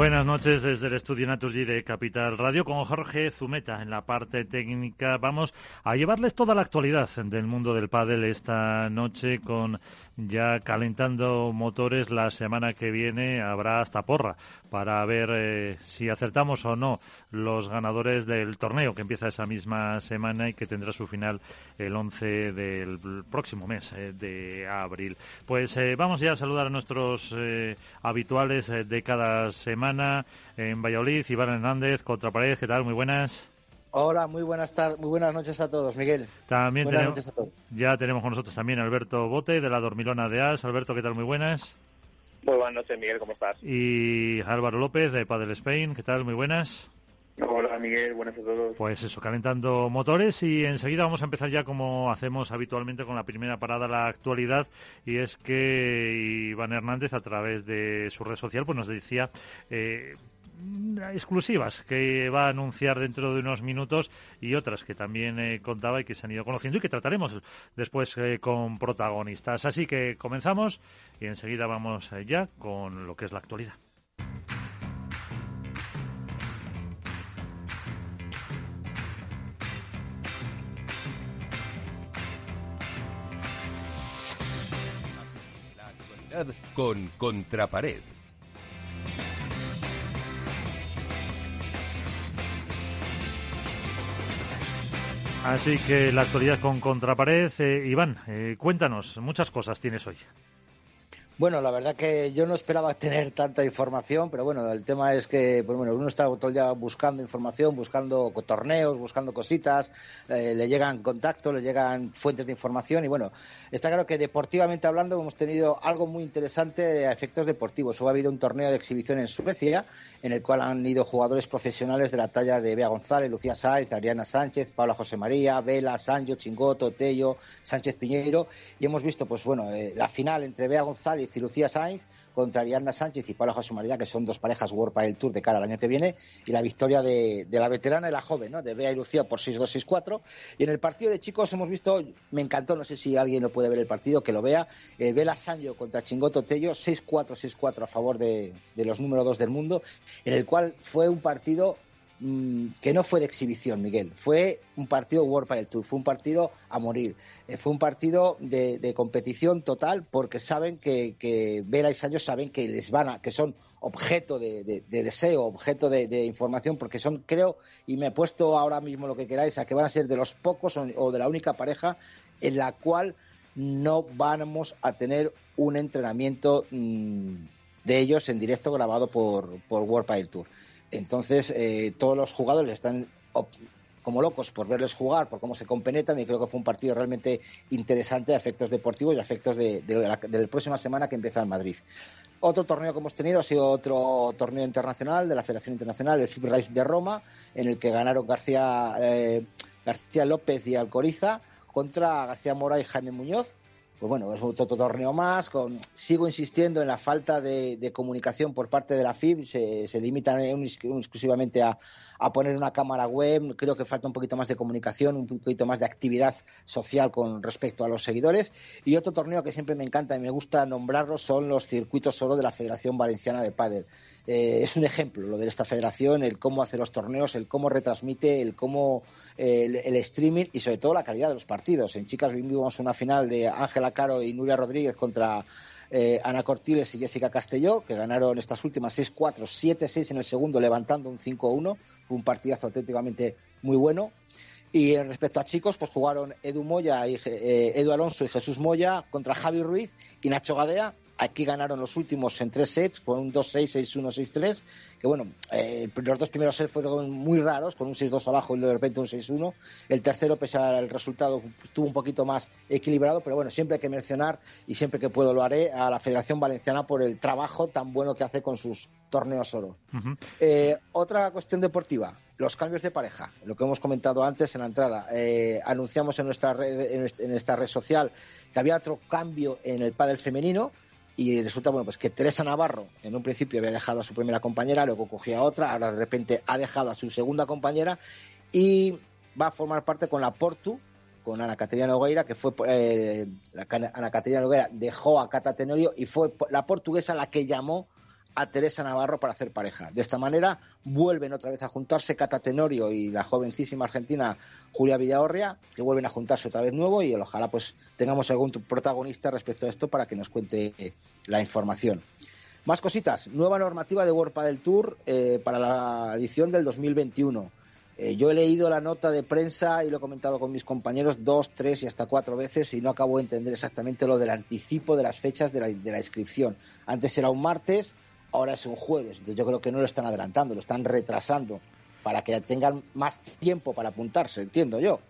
Buenas noches desde el estudio Naturgy de Capital Radio con Jorge Zumeta en la parte técnica. Vamos a llevarles toda la actualidad del mundo del pádel esta noche con ya calentando motores la semana que viene habrá hasta porra para ver eh, si acertamos o no los ganadores del torneo que empieza esa misma semana y que tendrá su final el 11 del próximo mes eh, de abril. Pues eh, vamos ya a saludar a nuestros habituales de cada semana en Valladolid, Iván Hernández, Contrapared, ¿qué tal? Muy buenas. Hola, muy buenas tardes, muy buenas noches a todos, Miguel. También tenemos, ya tenemos con nosotros también a Alberto Bote de la Dormilona de As. Alberto, ¿qué tal? Muy buenas. Muy buenas noches, Miguel, ¿cómo estás? Y Álvaro López de Padel Spain, ¿qué tal? Muy buenas. Hola Miguel, buenas a todos. Pues eso, calentando motores y enseguida vamos a empezar ya como hacemos habitualmente con la primera parada, la actualidad, y es que Iván Hernández a través de su red social pues nos decía eh, exclusivas que va a anunciar dentro de unos minutos y otras que también eh, contaba y que se han ido conociendo y que trataremos después eh, con protagonistas. Así que comenzamos y enseguida vamos eh, ya con lo que es la actualidad. con Contrapared Así que la actualidad con Contrapared. Eh, Iván, eh, cuéntanos, muchas cosas tienes hoy. Bueno, la verdad que yo no esperaba tener tanta información, pero bueno, el tema es que pues bueno, uno está todo el día buscando información, buscando torneos, buscando cositas, eh, le llegan contactos, le llegan fuentes de información y bueno, está claro que deportivamente hablando hemos tenido algo muy interesante a efectos deportivos. Ha habido un torneo de exhibición en Suecia en el cual han ido jugadores profesionales de la talla de Bea González, Lucía Sáenz, Ariana Sánchez, Paula José María, Vela, Sancho, Chingoto, Tello, Sánchez Piñeiro y hemos visto pues bueno, eh, la final entre Bea González y Lucía Sainz contra Ariadna Sánchez y Paula José María, que son dos parejas World del Tour de cara al año que viene, y la victoria de, la veterana y la joven, ¿no? de Bea y Lucía por 6-2, 6-4. Y en el partido de chicos hemos visto, me encantó, no sé si alguien lo puede ver el partido, que lo vea, eh, Vela Sancho contra Chingoto Tello, 6-4, 6-4 a favor de, de los número dos del mundo, en el cual fue un partido que no fue de exhibición, Miguel. Fue un partido World Tour, fue un partido a morir. Eh, fue un partido de, competición total porque saben que, que Vera y Sancho saben que les van a, que son objeto de, deseo, objeto de, información, porque son, creo, y me he puesto ahora mismo lo que queráis, a que van a ser de los pocos o, de la única pareja en la cual no vamos a tener un entrenamiento mm, de ellos en directo grabado por, por World Tour. Entonces, eh, todos los jugadores están como locos por verles jugar, por cómo se compenetran, y creo que fue un partido realmente interesante a efectos deportivos y a efectos de, la, próxima semana que empieza en Madrid. Otro torneo que hemos tenido ha sido otro torneo internacional de la Federación Internacional, el FIB Race de Roma, en el que ganaron García, eh, García López y Alcoriza contra García Mora y Jaime Muñoz pues bueno, es otro torneo más. Con, sigo insistiendo en la falta de, comunicación por parte de la FIB. Se, se limitan exclusivamente a, a, poner una cámara web. Creo que falta un poquito más de comunicación, un poquito más de actividad social con respecto a los seguidores. Y otro torneo que siempre me encanta y me gusta nombrarlo son los circuitos solo de la Federación Valenciana de Pádel. Eh, es un ejemplo lo de esta federación, el cómo hace los torneos, el cómo retransmite, el cómo el, streaming y sobre todo la calidad de los partidos. En chicas vimos una final de Ángela Caro y Nuria Rodríguez contra eh, Ana Cortiles y Jessica Castelló, que ganaron estas últimas 6-4, 7-6 en el segundo, levantando un 5-1. Fue un partidazo auténticamente muy bueno. Y respecto a chicos, pues jugaron Edu Moya y eh, Edu Alonso y Jesús Moya contra Javi Ruiz y Nacho Gadea Aquí ganaron los últimos en tres sets, con un 2-6, 6-1, 6-3. Que bueno, eh, los dos primeros sets fueron muy raros, con un 6-2 abajo y de repente un 6-1. El tercero, pese al resultado, estuvo un poquito más equilibrado, pero bueno, siempre hay que mencionar, y siempre que puedo lo haré, a la Federación Valenciana por el trabajo tan bueno que hace con sus torneos oro. eh, otra cuestión deportiva, los cambios de pareja, lo que hemos comentado antes en la entrada. Eh, anunciamos en nuestra red, en esta red social que había otro cambio en el pádel femenino y resulta bueno pues que Teresa Navarro en un principio había dejado a su primera compañera, luego cogía a otra, ahora de repente ha dejado a su segunda compañera y va a formar parte con la Portu, con Ana Caterina Nogueira, que fue eh, la, Ana Caterina Nogueira dejó a Cata Tenorio y fue la portuguesa la que llamó a Teresa Navarro para hacer pareja. De esta manera vuelven otra vez a juntarse Cata Tenorio y la jovencísima argentina Julia Villahorria, que vuelven a juntarse otra vez nuevo y ojalá pues tengamos algún protagonista respecto a esto para que nos cuente eh, la información. Más cositas. Nueva normativa de World del Tour eh, para la edición del 2021. Eh, yo he leído la nota de prensa y lo he comentado con mis compañeros dos, tres y hasta cuatro veces y no acabo de entender exactamente lo del anticipo de las fechas de la, de la inscripción. Antes era un martes, ahora es un jueves. Entonces yo creo que no lo están adelantando, lo están retrasando para que tengan más tiempo para apuntarse, entiendo yo.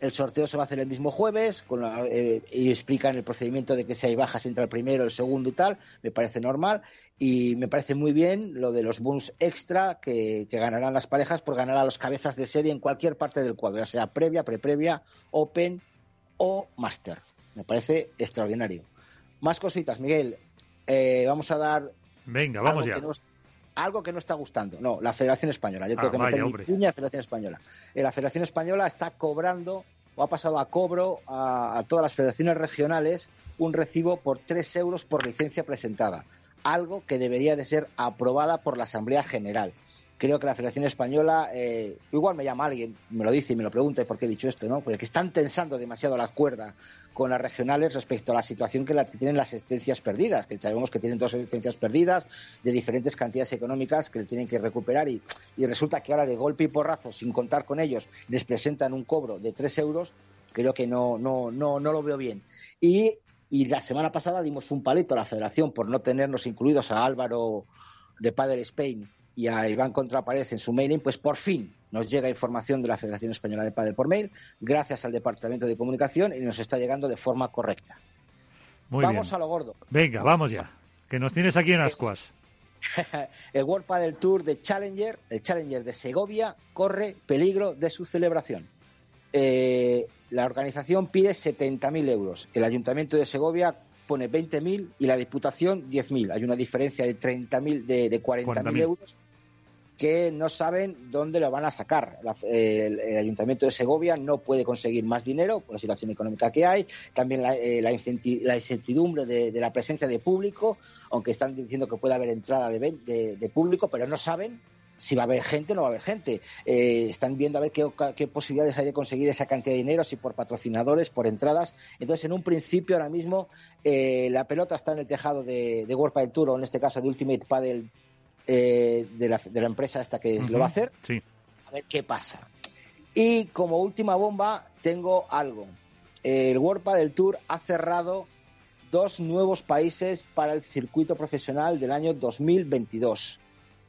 El sorteo se va a hacer el mismo jueves con eh, y explican el procedimiento de que si hay bajas entre el primero, el segundo y tal. Me parece normal y me parece muy bien lo de los bonus extra que, que ganarán las parejas por ganar a los cabezas de serie en cualquier parte del cuadro, ya sea previa, pre-previa, open o master. Me parece extraordinario. Más cositas, Miguel. Eh, vamos a dar Venga, vamos algo ya. Que no, algo que no está gustando. No, la Federación Española. Yo Ah, tengo que meter mi hombre. cuña a Federación Española. Eh, La Federación Española está cobrando o ha pasado a cobro a, a todas las federaciones regionales un recibo por 3 euros por licencia presentada. Algo que debería de ser aprobada por la Asamblea General. Creo que la Federación Española, eh, igual me llama alguien, me lo dice y me lo pregunta por qué he dicho esto, ¿no? Porque están tensando demasiado la cuerda con las regionales respecto a la situación que, tienen las asistencias perdidas, que sabemos que tienen dos asistencias perdidas de diferentes cantidades económicas que tienen que recuperar y, y resulta que ahora de golpe y porrazo, sin contar con ellos, les presentan un cobro de 3 euros, creo que no, no, no, no lo veo bien. Y, y la semana pasada dimos un palito a la federación por no tenernos incluidos a Álvaro de Padel Spain y a Iván Contrapared en su mailing, pues por fin nos llega información de la Federación Española de Padel por mail, gracias al Departamento de Comunicación y nos está llegando de forma correcta. Muy Vamos bien. a lo gordo. Venga, vamos ya. Que nos tienes aquí en ascuas. el World Padel Tour de Challenger, el Challenger de Segovia, corre peligro de su celebración. Eh, la organización pide 70.000 euros. El Ayuntamiento de Segovia pone 20.000 y la Diputación 10.000. Hay una diferencia de 30.000 de, de 40.000 40.000. euros que no saben dónde lo van a sacar. El, Ayuntamiento de Segovia no puede conseguir más dinero por la situación económica que hay, también la, eh, la incertidumbre de, la presencia de público, aunque están diciendo que puede haber entrada de, de- de público, pero no saben si va a haber gente o no va a haber gente. Eh, están viendo a ver qué, qué posibilidades hay de conseguir esa cantidad de dinero, si por patrocinadores, por entradas. Entonces, en un principio, ahora mismo, eh, la pelota está en el tejado de, de World Padel Tour, o en este caso de Ultimate Padel, eh, de, la, de la empresa esta que lo va a hacer Sí. a ver qué pasa. Y como última bomba, tengo algo. El World del Tour ha cerrado dos nuevos países para el circuito profesional del año 2022.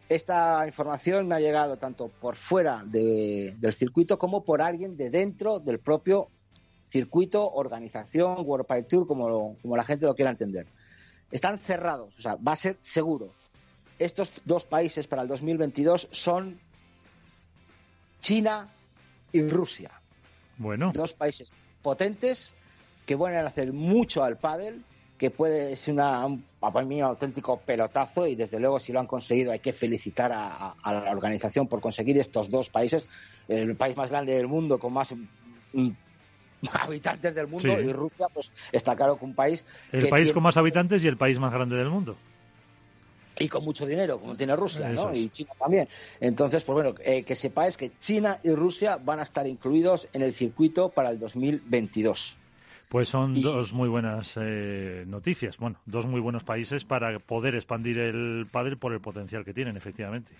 Esta información me ha llegado tanto por fuera de- del circuito como por alguien de dentro del propio circuito, organización, World Padel Tour, como, lo- como la gente lo quiera entender. Están cerrados, o sea, va a ser seguro. Estos dos países para el 2022 son China y Rusia. Bueno, Dos países potentes que a hacer mucho al pádel, que puede ser una, un, para mí un auténtico pelotazo y desde luego si lo han conseguido hay que felicitar a, a- a la organización por conseguir estos dos países, el país más grande del mundo con más mm, habitantes del mundo Sí. y Rusia pues está claro que un país el que país tiene- con más habitantes y el país más grande del mundo. Y con mucho dinero, como tiene Rusia, ¿no? es. Y China también. Entonces, pues bueno, eh, que sepáis que China y Rusia van a estar incluidos en el circuito para el 2022. Pues son Y- dos muy buenas eh, noticias. Bueno, dos muy buenos países para poder expandir el pádel por el potencial que tienen, efectivamente.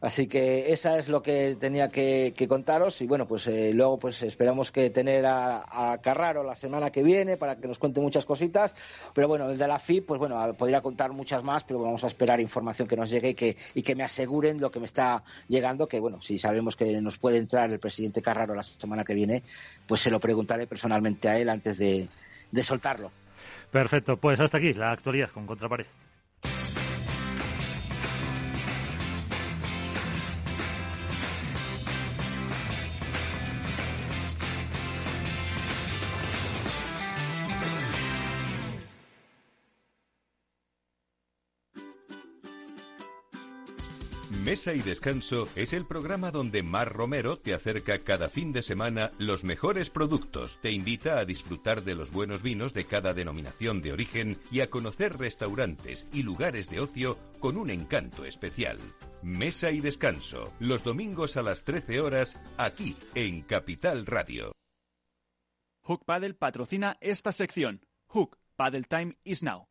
Así que esa es lo que tenía que, contaros y bueno, pues eh, luego pues esperamos que tener a, Carraro la semana que viene para que nos cuente muchas cositas, pero bueno, el de la FIP, pues bueno, podría contar muchas más, pero vamos a esperar información que nos llegue y que, y que me aseguren lo que me está llegando, que bueno, si sabemos que nos puede entrar el presidente Carraro la semana que viene, pues se lo preguntaré personalmente a él antes de, de soltarlo. Perfecto, pues hasta aquí la actualidad con Contrapared. Mesa y Descanso es el programa donde Mar Romero te acerca cada fin de semana los mejores productos, te invita a disfrutar de los buenos vinos de cada denominación de origen y a conocer restaurantes y lugares de ocio con un encanto especial. Mesa y Descanso, los domingos a las 13 horas, aquí en Capital Radio. Hook Paddle patrocina esta sección. Hook Paddle Time is now.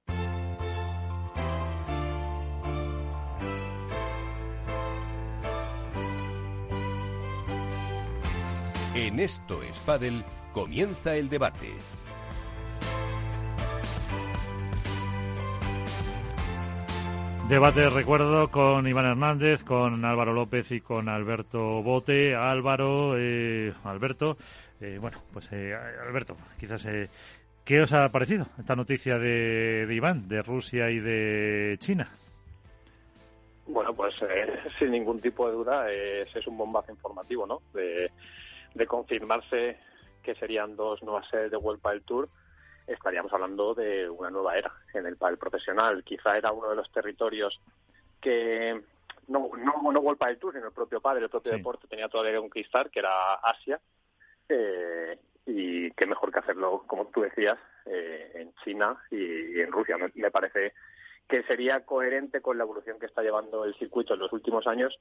En Esto es Padel comienza el debate. Debate, recuerdo, con Iván Hernández, con Álvaro López y con Alberto Bote. Álvaro, eh, Alberto, eh, bueno, pues eh, Alberto, quizás, ¿qué os ha parecido esta noticia de, de Iván, de Rusia y de China? Bueno, pues sin ningún tipo de duda es, es un bombazo informativo, ¿no? De, de confirmarse que serían dos nuevas sedes de World Padel Tour, estaríamos hablando de una nueva era en el padel profesional. Quizá era uno de los territorios que no, no, no World Padel Tour, sino el propio padre, el propio deporte tenía todavía que conquistar, que era Asia. Eh, y qué mejor que hacerlo, como tú decías, eh, en China y, en Rusia. me, parece que sería coherente con la evolución que está llevando el circuito en los últimos años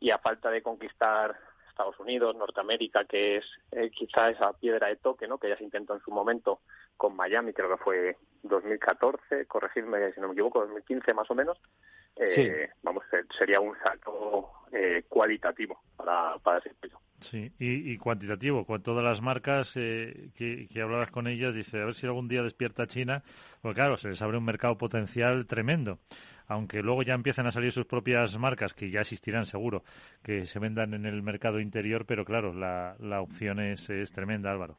y a falta de conquistar Estados Unidos, Norteamérica, que es eh, quizá esa piedra de toque, ¿no? Que ya se intentó en su momento con Miami, creo que fue 2014, corregirme si no me equivoco, 2015 más o menos. Eh, Vamos, sería un salto eh, cualitativo para, para ese circuito. Sí, y, cuantitativo, con todas las marcas eh, que, que, hablabas con ellas, dice, a ver si algún día despierta China, porque claro, se les abre un mercado potencial tremendo, aunque luego ya empiezan a salir sus propias marcas, que ya existirán seguro, que se vendan en el mercado interior, pero claro, la, la opción es, es tremenda, Álvaro.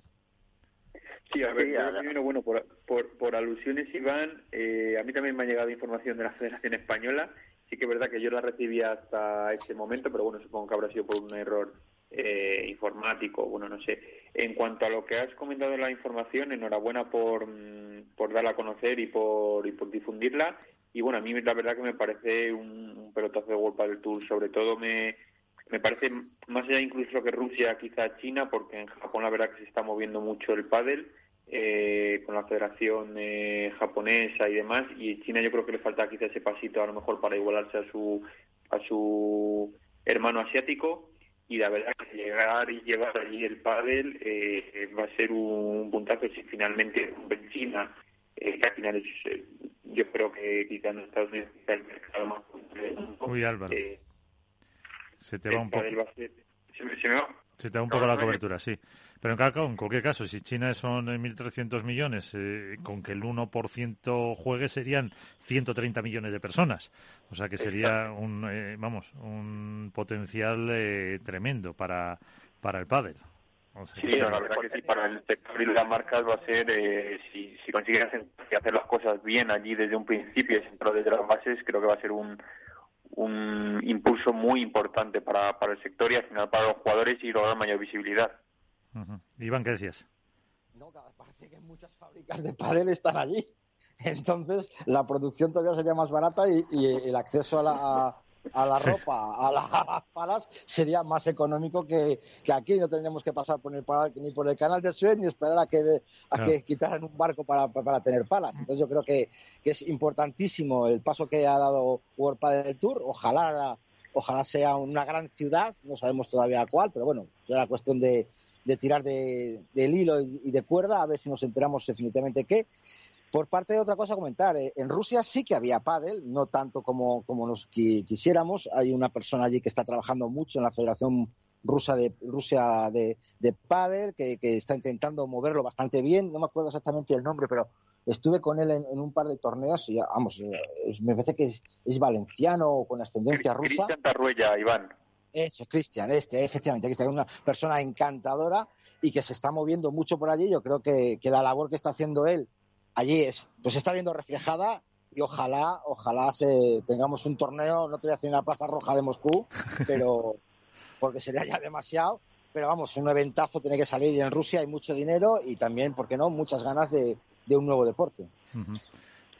Sí, a ver, bueno, por, por, por alusiones, Iván, eh, a mí también me ha llegado información de la Federación Española, sí que es verdad que yo la recibí hasta este momento, pero bueno, supongo que habrá sido por un error eh, informático, bueno, no sé. En cuanto a lo que has comentado en la información, enhorabuena por, mm, por darla a conocer y por, y por difundirla. Y bueno, a mí la verdad que me parece un, pelotazo de World del Tour, sobre todo me, me parece más allá incluso que Rusia, quizá China, porque en Japón la verdad que se está moviendo mucho el pádel eh, con la Federación eh, japonesa y demás, y China yo creo que le falta quizá ese pasito a lo mejor para igualarse a su a su hermano asiático. Y la verdad que llegar y llevar allí el pádel eh, va a ser un puntazo si finalmente en China eh, que al final es, eh, yo creo que quizá en Estados Unidos el mercado más Uy Álvaro eh, se te va un poco se me, se me va se te da un poco la cobertura, sí. Pero en, cualquier caso, si China son 1.300 millones, eh, con que el 1% juegue serían 130 millones de personas. O sea que sería un, eh, vamos, un potencial eh, tremendo para, para el pádel. Sí, la verdad que sí, para el sector y las marcas va a ser, si, si consigues hacer las cosas bien allí desde un principio centrado desde las bases, creo que va a ser un, un impulso muy importante para, para el sector y al final para los jugadores y lograr mayor visibilidad. Iván, ¿qué decías? No, parece que muchas fábricas de pádel están allí. Entonces, la producción todavía sería más barata y, el acceso a la, a la ropa, a, las palas, sería más económico que, que, aquí. No tendríamos que pasar por el, ni por el canal de Suez ni esperar a que, a que quitaran un barco para, para, tener palas. Entonces yo creo que, que, es importantísimo el paso que ha dado World del Tour. Ojalá, ojalá sea una gran ciudad, no sabemos todavía cuál, pero bueno, será cuestión de, de tirar de, del hilo y de cuerda a ver si nos enteramos definitivamente qué Por parte de otra cosa comentar, eh, en Rusia sí que había pádel, no tanto como, como nos quisiéramos. Hay una persona allí que está trabajando mucho en la Federación Rusa de Rusia de, de pádel, que, está intentando moverlo bastante bien. No me acuerdo exactamente el nombre, pero estuve con él en, un par de torneos y vamos, eh, me parece que es, valenciano o con ascendencia rusa. Cristian Tarruella, Iván. Eso, Cristian, este, efectivamente, que es una persona encantadora y que se está moviendo mucho por allí. Yo creo que, que la labor que está haciendo él allí es, pues está viendo reflejada y ojalá, ojalá se, tengamos un torneo, no te voy a decir en la Plaza Roja de Moscú, pero porque sería ya demasiado, pero vamos, un eventazo tiene que salir en Rusia, hay mucho dinero y también, ¿por qué no?, muchas ganas de, un nuevo deporte.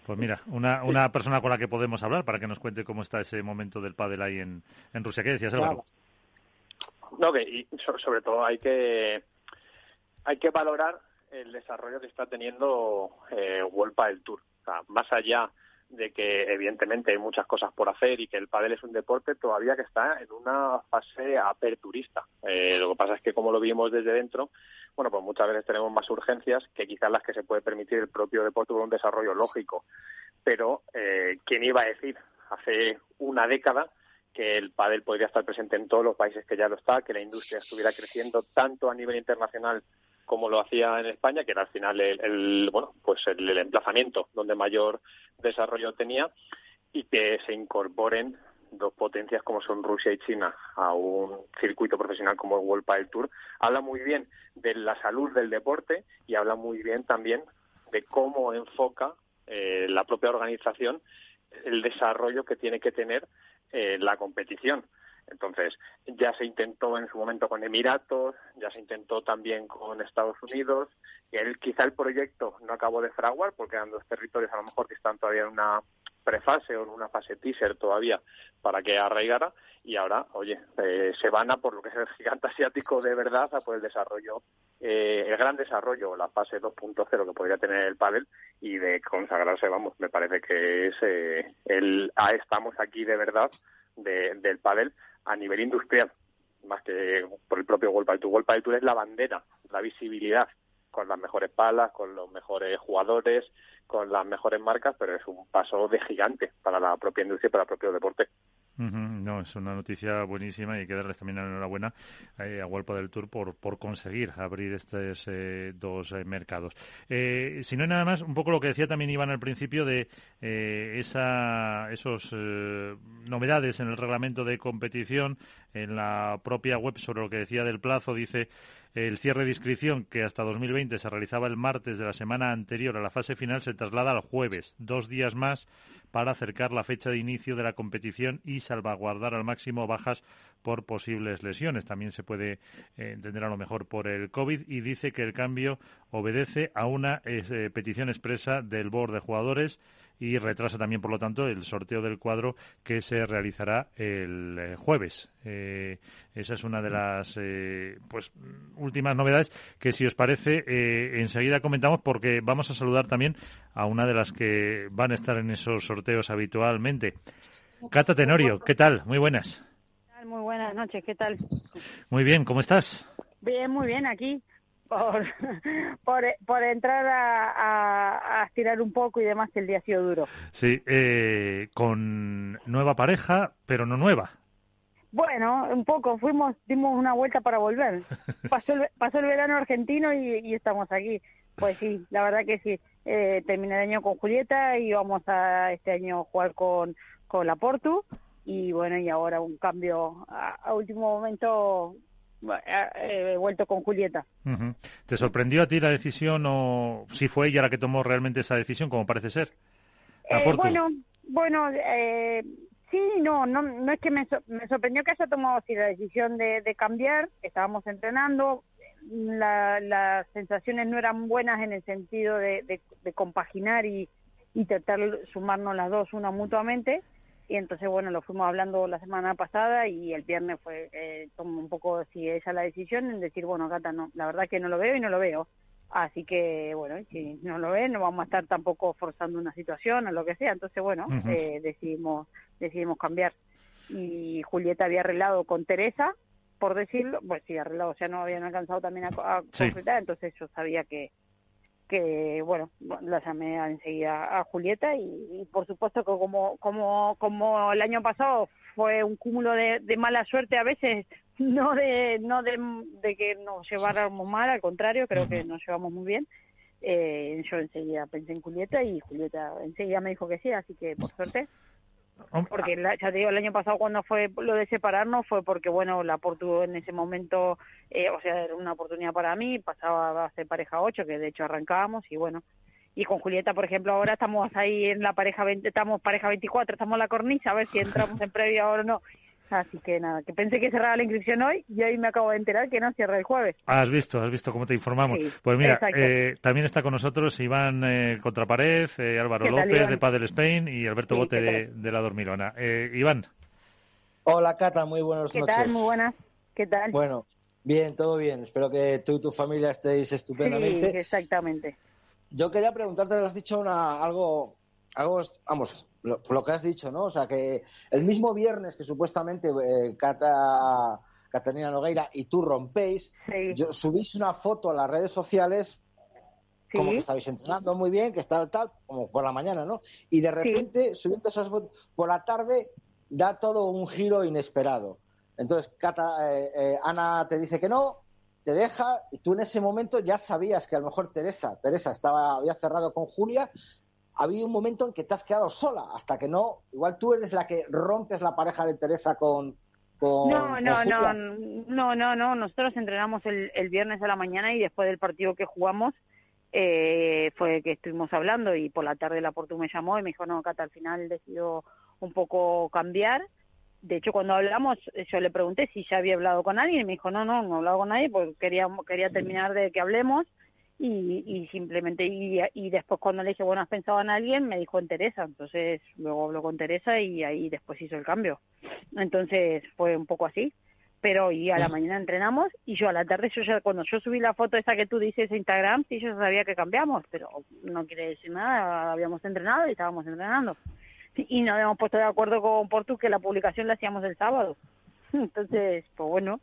Pues mira, una, una persona con la que podemos hablar para que nos cuente cómo está ese momento del pádel ahí en, en Rusia. ¿Qué decías, Álvaro? No, que y sobre todo hay que hay que valorar el desarrollo que está teniendo eh, World Padel Tour. más allá de que evidentemente hay muchas cosas por hacer y que el pádel es un deporte todavía que está en una fase aperturista. Eh, lo que pasa es que como lo vimos desde dentro, bueno, pues muchas veces tenemos más urgencias que quizás las que se puede permitir el propio deporte con un desarrollo lógico. Pero eh, quién iba a decir hace una década que el pádel podría estar presente en todos los países que ya lo está, que la industria estuviera creciendo tanto a nivel internacional como lo hacía en España, que era al final el, bueno, pues el, emplazamiento donde mayor desarrollo tenía y que se incorporen dos potencias como son Rusia y China a un circuito profesional como el World Padel Tour, habla muy bien de la salud del deporte y habla muy bien también de cómo enfoca eh, la propia organización el desarrollo que tiene que tener eh, la competición. Entonces, ya se intentó en su momento con Emiratos, ya se intentó también con Estados Unidos, él, quizá el proyecto no acabó de fraguar porque eran dos territorios a lo mejor que están todavía en una prefase o en una fase teaser todavía para que arraigara. Y ahora, oye, eh, se van a por lo que es el gigante asiático de verdad, a por el desarrollo, eh, el gran desarrollo, la fase 2.0 que podría tener el pádel y de consagrarse, vamos, me parece que es eh, el, ah, estamos aquí de verdad del pádel a nivel industrial, más que por el propio World Padel Tour. Tour es la bandera, la visibilidad, con las mejores palas, con los mejores jugadores, con las mejores marcas, pero es un paso de gigante para la propia industria y para el propio deporte. No, es una noticia buenísima y que darles también la enhorabuena eh, a Huelpa del Tour por, por conseguir abrir estos eh, dos eh, mercados. si no hay nada más, un poco lo que decía también Iván al principio de esa, esos novedades en el reglamento de competición, en la propia web sobre lo que decía del plazo, dice el cierre de inscripción, que hasta 2020 se realizaba el martes de la semana anterior a la fase final, se traslada al jueves, dos días más para acercar la fecha de inicio de la competición y salvaguardar al máximo bajas por posibles lesiones. También se puede eh, entender a lo mejor por el COVID y dice que el cambio obedece a una eh, petición expresa del board de jugadores y retrasa también, por lo tanto, el sorteo del cuadro que se realizará el eh, jueves. Eh, esa es una de las eh, pues últimas novedades que, si os parece, enseguida comentamos porque vamos a saludar también a una de las que van a estar en esos sorteos habitualmente. Cata Tenorio, ¿qué tal? Muy buenas. Muy buenas noches, ¿qué tal? Muy bien, ¿cómo estás? Bien, muy bien, aquí por, por, por entrar a, a, estirar un poco y demás, que el día ha sido duro. Sí, eh, con nueva pareja, pero no nueva. Bueno, un poco, fuimos, dimos una vuelta para volver. Pasó el, pasó el verano argentino y, estamos aquí. Pues sí, la verdad que sí. Eh, terminé el año con Julieta y vamos a este año jugar con, con la Portu. Y bueno, y ahora un cambio a último momento he vuelto con Julieta. ¿Te sorprendió a ti la decisión o si fue ella la que tomó realmente esa decisión, como parece ser? Eh, bueno, bueno, eh, sí, no, no, no es que me, me sorprendió que haya tomado así la decisión de, cambiar. Estábamos entrenando, las sensaciones no eran buenas en el sentido de, compaginar y, y tratar de sumarnos las dos una mutuamente y entonces bueno lo fuimos hablando la semana pasada y el viernes fue eh, un poco si esa la decisión en decir bueno Gata no la verdad que no lo veo y no lo veo así que bueno si no lo ve no vamos a estar tampoco forzando una situación o lo que sea. Entonces bueno eh, decidimos decidimos cambiar. Y Julieta había arreglado con Teresa por decirlo pues sí arreglado o sea no habían alcanzado también a, a entonces yo sabía que que bueno, la llamé enseguida a Julieta y, por supuesto que como, como, como el año pasado fue un cúmulo de, mala suerte a veces, no de, no de, que nos lleváramos mal, al contrario, creo que nos llevamos muy bien. Eh, yo enseguida pensé en Julieta y Julieta enseguida me dijo que sí, así que por suerte. Porque ya te digo, el año pasado cuando fue lo de separarnos fue porque, bueno, la Portu en ese momento, eh, o sea, era una oportunidad para mí, pasaba a ser pareja 8, que de hecho arrancábamos y bueno. Y con Julieta, por ejemplo, ahora estamos ahí en la pareja 20, estamos pareja 24, estamos en la cornisa, a ver si entramos en previa ahora o no. Así que nada, que pensé que cerraba la inscripción hoy y hoy me acabo de enterar que no cierra el jueves. Has visto, has visto cómo te informamos. pues mira, eh, también está con nosotros Iván eh, Contrapared, eh, Álvaro López de Padel Spain y Alberto Bote de, La Dormilona. Eh, Iván. Hola Cata, muy buenas noches. ¿Qué tal? Muy buenas. ¿Qué tal? Bueno, bien, todo bien. Espero que tú y tu familia estéis estupendamente. Sí, exactamente. Yo quería preguntarte, has dicho una, algo, algo, vamos, lo, lo, que has dicho, ¿no? O sea, que el mismo viernes que supuestamente eh, Cata, Catalina Nogueira y tú rompéis, subís una foto a las redes sociales como que estabais entrenando muy bien, que está tal, como por la mañana, ¿no? Y de repente, subiendo esas fotos, por la tarde da todo un giro inesperado. Entonces, Cata, eh, eh, Ana te dice que no, te deja, y tú en ese momento ya sabías que a lo mejor Teresa, Teresa estaba, había cerrado con Julia, ha habido un momento en que te has quedado sola, hasta que no, igual tú eres la que rompes la pareja de Teresa con... con no, no, no, no, no, no, nosotros entrenamos el, el viernes a la mañana y después del partido que jugamos eh, fue que estuvimos hablando y por la tarde la Portu me llamó y me dijo, no, Cata, al final decidió un poco cambiar. De hecho, cuando hablamos, yo le pregunté si ya había hablado con alguien y me dijo, no, no, no he hablado con nadie porque quería, quería terminar de que hablemos y, y simplemente y, y, después cuando le dije bueno has pensado en alguien me dijo en Teresa entonces luego habló con Teresa y ahí después hizo el cambio. Entonces fue un poco así. Pero y a la mañana entrenamos y yo a la tarde yo ya cuando yo subí la foto esa que tú dices a Instagram sí yo sabía que cambiamos pero no quiere decir nada habíamos entrenado y estábamos entrenando. Y nos habíamos puesto de acuerdo con Portu que la publicación la hacíamos el sábado. Entonces pues bueno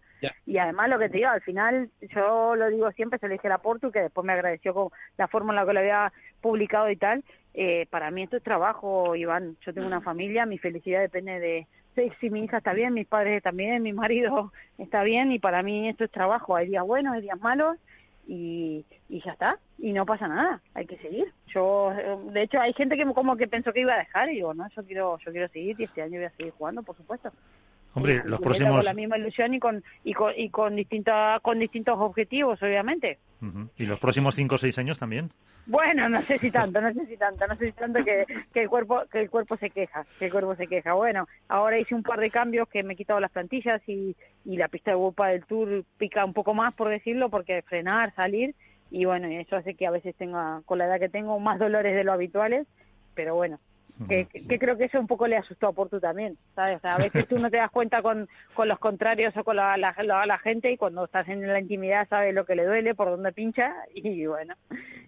y además lo que te digo, al final yo lo digo siempre, se lo dije a Portu, que después me agradeció con la forma en la que lo había publicado y tal. Eh, para mí esto es trabajo, Iván. Yo tengo una familia, mi felicidad depende de, si mi hija está bien, mis padres también, mi marido está bien y para mí esto es trabajo. Hay días buenos, hay días malos y, y ya está. Y no pasa nada, hay que seguir. Yo, eh, de hecho, hay gente que como que pensó que iba a dejar y digo, no, yo quiero, yo quiero seguir y este año voy a seguir jugando, por supuesto. Hombre, los próximos... Con la misma ilusión y con, y con, y con, distinta, con distintos objetivos, obviamente. ¿Y los próximos cinco o seis años también? Bueno, no sé si tanto, no sé si tanto, no sé si tanto que, que, el cuerpo que el cuerpo se queja, que el cuerpo se queja. Bueno, ahora hice un par de cambios que me he quitado las plantillas y, y la pista de Europa del Tour pica un poco más, por decirlo, porque frenar, salir, y bueno, eso hace que a veces tenga, con la edad que tengo, más dolores de lo habituales, pero bueno, que, creo que eso un poco le asustó a Portu también, ¿sabes? a veces tú no te das cuenta con, con los contrarios o con la, la, gente y cuando estás en la intimidad sabes lo que le duele, por dónde pincha y bueno,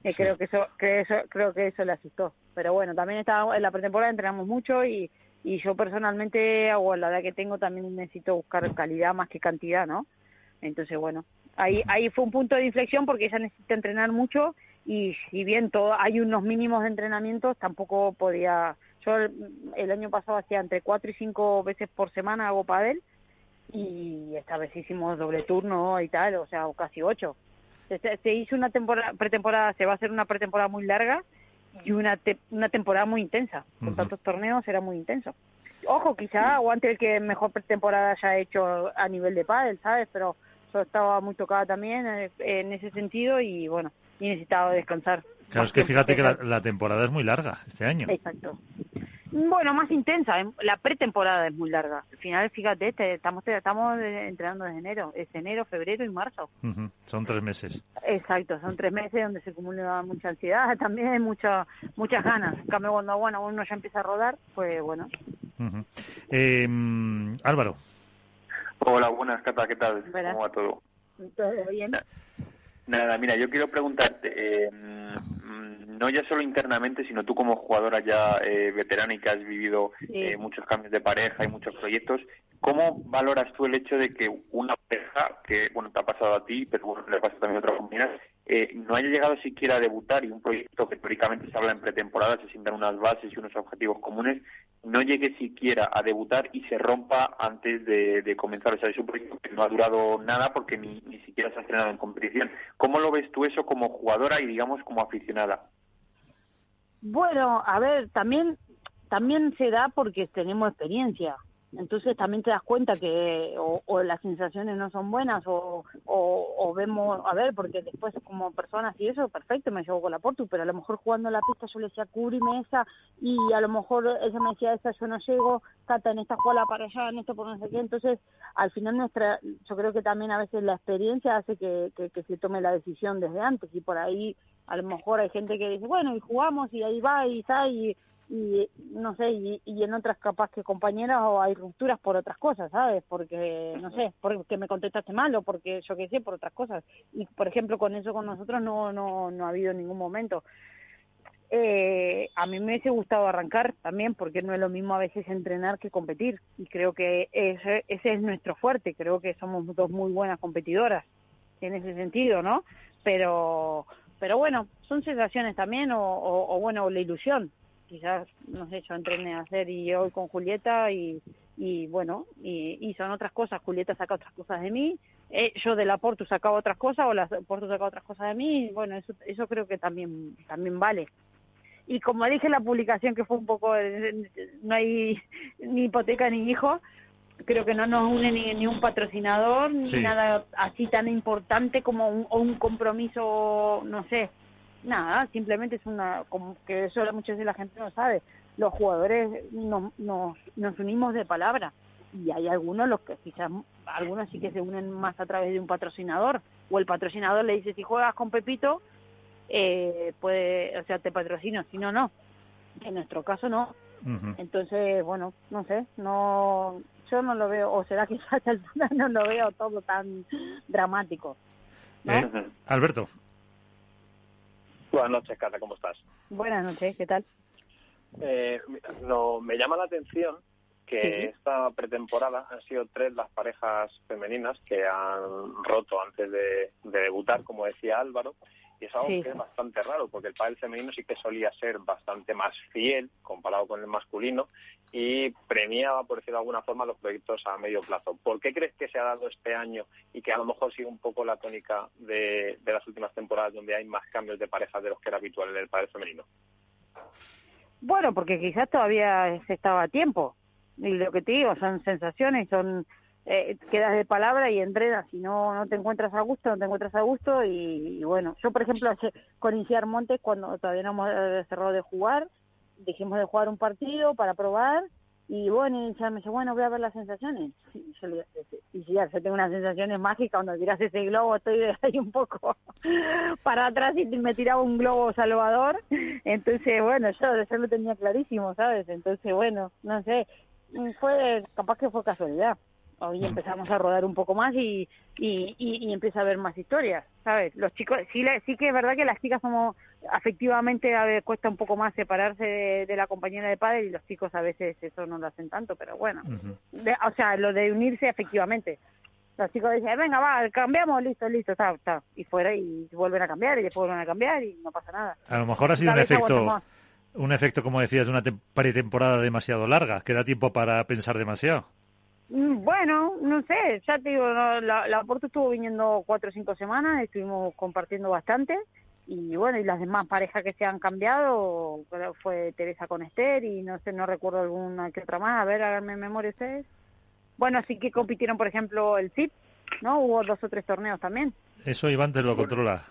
eh, creo que eso, que eso creo que eso le asustó. Pero bueno, también estaba en la pretemporada entrenamos mucho y, y yo personalmente, a la edad que tengo, también necesito buscar calidad más que cantidad, ¿no? Entonces, bueno, ahí, ahí fue un punto de inflexión porque ella necesita entrenar mucho y si bien todo, hay unos mínimos de entrenamientos, tampoco podía... Yo el, año pasado hacía entre cuatro y cinco veces por semana hago pádel y esta vez hicimos doble turno y tal, o sea, casi ocho. Se, hizo una temporada, pretemporada, se va a hacer una pretemporada muy larga y una, una temporada muy intensa. Con tantos torneos era muy intenso. Ojo, quizá aguante el que mejor pretemporada haya hecho a nivel de pádel, ¿sabes? Pero yo estaba muy tocada también eh, en ese sentido y bueno, y necesitaba descansar. Claro, es que fíjate que la, temporada es muy larga este año. Exacto. Bueno, más intensa. ¿eh? La pretemporada es muy larga. Al final, fíjate, este, estamos estamos entrenando desde enero. Es enero, febrero y marzo. Son tres meses. Exacto, son tres meses donde se acumula mucha ansiedad, también mucha, muchas ganas. En cambio, cuando bueno, uno ya empieza a rodar, pues bueno. Em, Álvaro. Hola, buenas, Cata, ¿qué tal? ¿Cómo va todo? Todo bien. Nada, mira, yo quiero preguntarte, eh, no ya solo internamente, sino tú como jugadora ya eh, veterana y que has vivido eh, muchos cambios de pareja y muchos proyectos, ¿Cómo valoras tú el hecho de que una pareja, que bueno, te ha pasado a ti, pero bueno, le pasa también a otras compañeras, eh, no haya llegado siquiera a debutar y un proyecto que teóricamente se habla en pretemporada, se sientan unas bases y unos objetivos comunes, no llegue siquiera a debutar y se rompa antes de, comenzar? O sea, es un proyecto que no ha durado nada porque ni, ni siquiera se ha estrenado en competición. ¿Cómo lo ves tú eso como jugadora y, digamos, como aficionada? Bueno, a ver, también también se da porque tenemos experiencia. Entonces también te das cuenta que o, las sensaciones no son buenas o, vemos, a ver, porque después como personas y eso, perfecto, me llevo con la Portu, pero a lo mejor jugando la pista yo le decía, cúbrime esa y a lo mejor ella me decía, esa yo no llego, Cata, en esta jugada para allá, en esto por no sé qué. Entonces, al final nuestra, yo creo que también a veces la experiencia hace que, que se tome la decisión desde antes y por ahí a lo mejor hay gente que dice, bueno, y jugamos y ahí va y está y y no sé, y, en otras capaz que compañeras o hay rupturas por otras cosas, ¿sabes? Porque, no sé, porque me contestaste mal o porque yo qué sé, por otras cosas. Y, por ejemplo, con eso con nosotros no, no, no ha habido ningún momento. Eh, a mí me hubiese gustado arrancar también, porque no es lo mismo a veces entrenar que competir. Y creo que ese, ese es nuestro fuerte. Creo que somos dos muy buenas competidoras en ese sentido, ¿no? Pero, pero bueno, son sensaciones también o, o bueno, la ilusión quizás, no sé, yo entrené a hacer y hoy con Julieta y, y bueno, y, son otras cosas. Julieta saca otras cosas de mí, eh, yo de la Portu sacaba otras cosas o la Portu sacaba otras cosas de mí, y bueno, eso, eso creo que también, también vale. Y como dije en la publicación que fue un poco, eh, no hay ni hipoteca ni hijo, creo que no nos une ni, ni un patrocinador, ni nada así tan importante como un, o un compromiso, no sé, nada, simplemente es una, como que eso muchas veces la gente no sabe, los jugadores nos, nos, nos unimos de palabra y hay algunos los que quizás algunos sí que se unen más a través de un patrocinador o el patrocinador le dice si juegas con Pepito eh, puede o sea te patrocino si no no en nuestro caso no. Entonces bueno no sé no yo no lo veo o será que a no lo veo todo tan dramático eh, Alberto Buenas noches, Cata, ¿cómo estás? Buenas noches, ¿qué tal? Eh, no, me llama la atención que esta pretemporada han sido tres las parejas femeninas que han roto antes de, debutar, como decía Álvaro, y es algo que es bastante raro, porque el pádel femenino sí que solía ser bastante más fiel comparado con el masculino y premiaba, por decirlo de alguna forma, los proyectos a medio plazo. ¿Por qué crees que se ha dado este año y que a lo mejor sigue un poco la tónica de, las últimas temporadas donde hay más cambios de parejas de los que era habitual en el pádel femenino? Bueno, porque quizás todavía se estaba a tiempo. Y lo que te digo, son sensaciones, son eh, quedas de palabra y entrenas. Si no, no te encuentras a gusto, no te encuentras a gusto. Y, bueno, yo, por ejemplo, con Inciar Montes, cuando todavía no hemos eh, cerrado de jugar, dijimos de jugar un partido para probar y bueno, ya me dice, bueno, voy a ver las sensaciones. Y, yo le, y si ya tengo unas sensaciones mágicas, cuando tiras ese globo estoy ahí un poco para atrás y me tiraba un globo salvador. Entonces, bueno, yo, yo lo tenía clarísimo, ¿sabes? Entonces, bueno, no sé, fue, capaz que fue casualidad hoy empezamos a rodar un poco más y, y, y, empieza a haber más historias, ¿sabes? Los chicos, sí, sí que es verdad que las chicas somos, afectivamente a veces cuesta un poco más separarse de, la compañera de padre y los chicos a veces eso no lo hacen tanto, pero bueno, o sea, lo de unirse efectivamente. Los chicos dicen, venga, va, cambiamos, listo, listo, está, está. Y fuera y vuelven a cambiar y después vuelven a cambiar y no pasa nada. A lo mejor ha sido un efecto, un efecto, como decías, de una pretemporada demasiado larga, que da tiempo para pensar demasiado. Mm, bueno, no sé, ya te digo, la, la Porto estuvo viniendo cuatro o cinco semanas, estuvimos compartiendo bastante y bueno, y las demás parejas que se han cambiado, fue Teresa con Esther y no sé, no recuerdo alguna que otra más, a ver, háganme memoria ustedes. Bueno, así que compitieron, por ejemplo, el CIP, ¿no? Hubo dos o tres torneos también. Eso Iván te lo controla.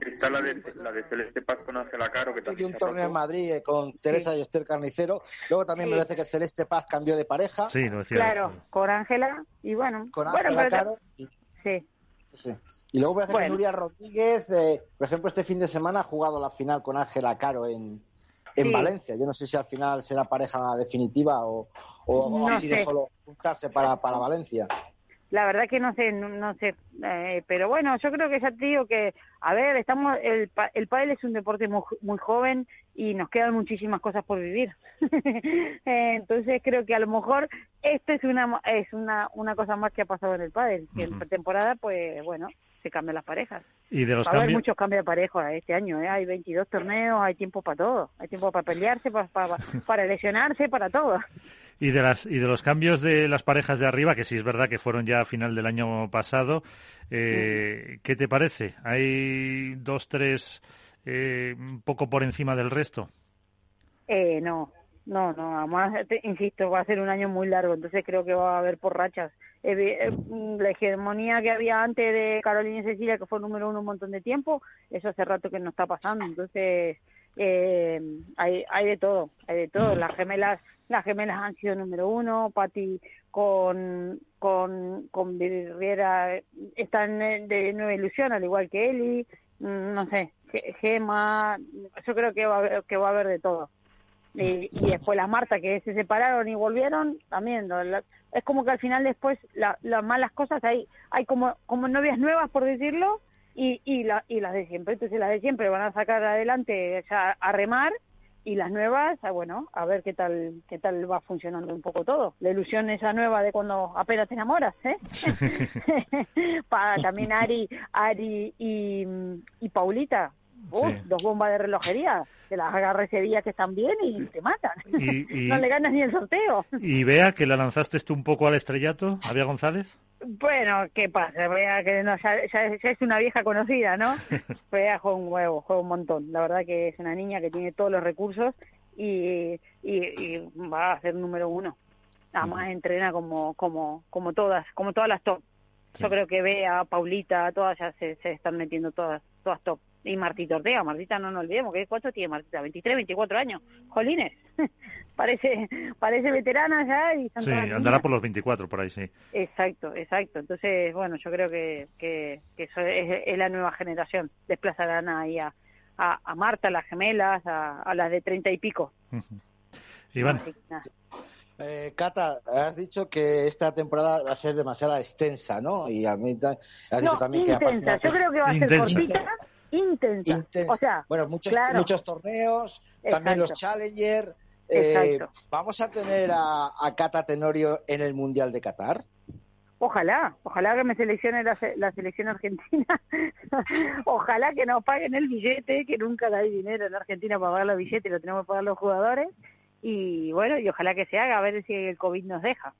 Está la de, la de Celeste Paz con Ángela Caro. Que también un torneo en Madrid eh, con Teresa y Esther Carnicero. Luego también me parece que Celeste Paz cambió de pareja. Sí, no Claro, con Ángela y bueno. Con Ángela Caro. Sí. sí. Y luego voy a que Nuria Rodríguez, eh, por ejemplo, este fin de semana ha jugado la final con Ángela Caro en, en Valencia. Yo no sé si al final será pareja definitiva o, o ha sido solo juntarse para, para Valencia. La verdad que no sé, no, sé, eh, pero bueno, yo creo que ya te digo que, a ver, estamos, el, el pádel es un deporte muy, muy joven y nos quedan muchísimas cosas por vivir. Eh, entonces creo que a lo mejor esto es una es una, una cosa más que ha pasado en el pádel, que en temporada pues bueno, se cambian las parejas. Y de los Va a haber muchos cambios de pareja este año, ¿eh? hay 22 torneos, hay tiempo para todo, hay tiempo para pelearse, para, para, para lesionarse, para todo. Y de, las, y de los cambios de las parejas de arriba, que sí es verdad que fueron ya a final del año pasado, eh, ¿qué te parece? ¿Hay dos, tres eh, un poco por encima del resto? Eh, no, no, no, además, insisto, va a ser un año muy largo, entonces creo que va a haber por rachas. la hegemonía que había antes de Carolina y Cecilia, que fue número uno un montón de tiempo, eso hace rato que no está pasando, entonces eh, hay, hay de todo, hay de todo. Las gemelas, las gemelas han sido número uno, Patti con con con Virriera están de nueva ilusión, al igual que Eli, mm, no sé, Gema, yo creo que va a haber, que va a haber de todo. Y, y después las Marta que se separaron y volvieron, también es como que al final después las malas cosas hay hay como como novias nuevas por decirlo y, y, la, y las de siempre. Entonces las de siempre van a sacar adelante ya a remar y las nuevas, ah, bueno, a ver qué tal qué tal va funcionando un poco todo. La ilusión esa nueva de cuando apenas te enamoras, ¿eh? Para también Ari, Ari y, y Paulita, dos bombas de relojería, que las agarres ese día que están bien y te matan. no le ganas ni el sorteo. Y vea que la lanzaste tú un poco al estrellato, Avia González. Bueno, ¿qué pasa? Vea que no, ya, es una vieja conocida, ¿no? Vea juega un huevo, juega un montón. La verdad que es una niña que tiene todos los recursos y, y, va a ser número uno. Además entrena como, como, como todas, como todas las top. Yo creo que Bea, Paulita, todas ya se, se están metiendo todas, todas top y Martita Ortega. Martita, no nos olvidemos, que ¿cuánto tiene Martita? 23, 24 años. Jolines, parece parece veterana ya. Y sí, andará por los 24, por ahí, sí. Exacto, exacto. Entonces, bueno, yo creo que, que, eso es, la nueva generación. Desplazarán ahí a, a, Marta, a las gemelas, a, las de 30 y pico. Iván. Eh, Cata, has dicho que esta temporada va a ser demasiado extensa, ¿no? Y a mí has dicho también intensa. que Yo creo que va a ser cortita intensa. O sea, bueno, muchos, muchos torneos, también los Challenger. Eh, ¿Vamos a tener a, Cata Tenorio en el Mundial de Qatar? Ojalá, ojalá que me seleccione la, selección argentina. ojalá que nos paguen el billete, que nunca hay dinero en Argentina para pagar los billetes, lo tenemos que pagar los jugadores. Y bueno, y ojalá que se haga, a ver si el COVID nos deja.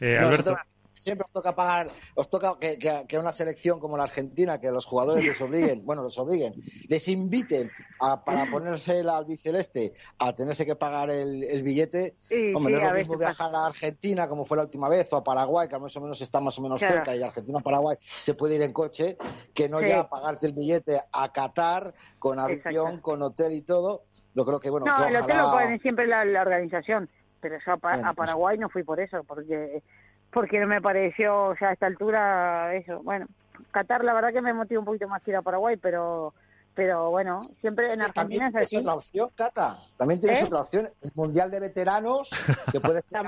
Eh, Alberto siempre os toca pagar, os toca que, que, una selección como la Argentina, que los jugadores les obliguen, bueno, los obliguen, les inviten a, para ponerse el albiceleste a tenerse que pagar el, billete. Hombre, no es lo mismo viajar a Argentina como fue la última vez o a Paraguay, que más o menos está más o menos cerca, y Argentina-Paraguay se puede ir en coche, que no ya pagarte el billete a Qatar con avión, con hotel y todo. Yo creo que, bueno, no, el hotel lo ponen siempre la, organización pero yo a, pues Paraguay no fui por eso, porque porque no me pareció ya a esta altura eso. Bueno, Qatar la verdad que me motiva un poquito más ir a Paraguay, pero pero bueno, siempre en Argentina También es otra opción, Cata. También tienes ¿Eh? otra opción, el Mundial de Veteranos, que puedes ser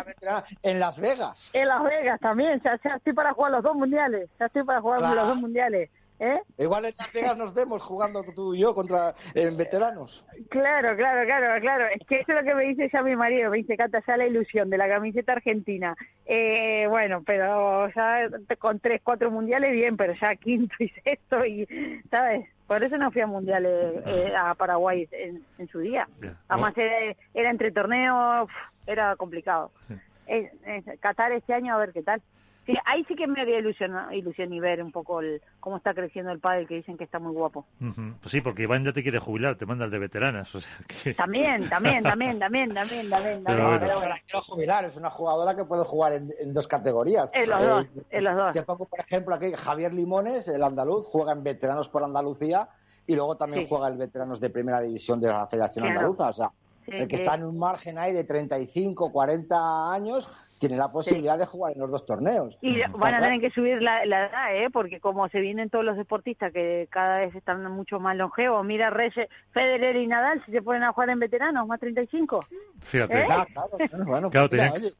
en Las Vegas. En Las Vegas también, ya, estoy para jugar los dos mundiales, ya estoy para jugar los dos mundiales. ¿Eh? Igual en Las Vegas nos vemos jugando tú y yo contra veteranos. Claro, claro, claro, claro. Es que eso es lo que me dice ya mi marido, me dice Cata, ya la ilusión de la camiseta argentina. Eh, bueno, pero ya con tres, cuatro mundiales bien, pero ya quinto y sexto y, ¿sabes? Por eso no fui a mundiales eh, a Paraguay en, su día. Además era, entre torneos, era complicado. Qatar este año a ver qué tal. Sí, ahí sí que me había ilusión, ilusión y ver un poco el, cómo está creciendo el pádel, que dicen que está muy guapo. Pues sí, porque Iván ya te quiere jubilar, te manda el de veteranas. O sea También, también, también, también, también, también. Pero, pero bueno. quiero jubilar, es una jugadora que puede jugar en, dos categorías. En los dos, eh, en los dos. Te pongo, por ejemplo, aquí Javier Limones, el andaluz, juega en veteranos por Andalucía y luego también juega el veteranos de primera división de la Federación Andaluza. O sea, el que está en un margen ahí de 35, 40 años tiene la posibilidad de jugar en los dos torneos. Y van a tener que subir la, edad, ¿eh? porque como se vienen todos los deportistas que cada vez están mucho más longevos, mira Reyes, Federer y Nadal, si se ponen a jugar en veteranos, más 35. Fíjate. ¿Eh? Claro, claro, claro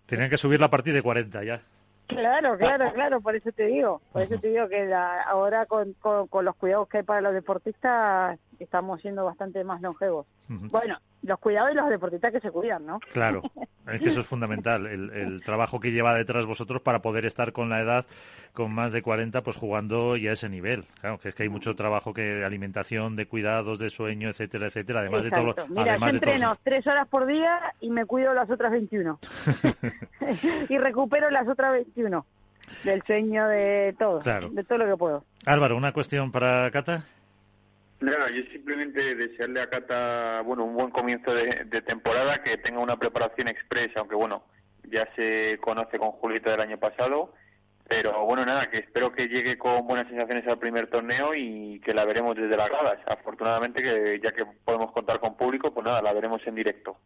tenían, que subir la partida de 40 ya. Claro, claro, claro, por eso te digo, por eso te digo que ahora con, con, los cuidados que hay para los deportistas estamos siendo bastante más longevos. Bueno, los cuidados de los deportistas que se cuidan, ¿no? Claro, es que eso es fundamental, el, trabajo que lleva detrás vosotros para poder estar con la edad, con más de 40, pues jugando ya a ese nivel. Claro, que es que hay mucho trabajo que de alimentación, de cuidados, de sueño, etcétera, etcétera, además de todo. Mira, yo entreno tres horas por día y me cuido las otras 21. y recupero las otras 21 del sueño, de todo, de todo lo que puedo. Álvaro, una cuestión para Cata. Nada, yo simplemente desearle a Cata bueno, un buen comienzo de, temporada, que tenga una preparación expresa, aunque bueno, ya se conoce con Julieta del año pasado. Pero bueno, nada, que espero que llegue con buenas sensaciones al primer torneo y que la veremos desde las gradas. Afortunadamente, que ya que podemos contar con público, pues nada, la veremos en directo.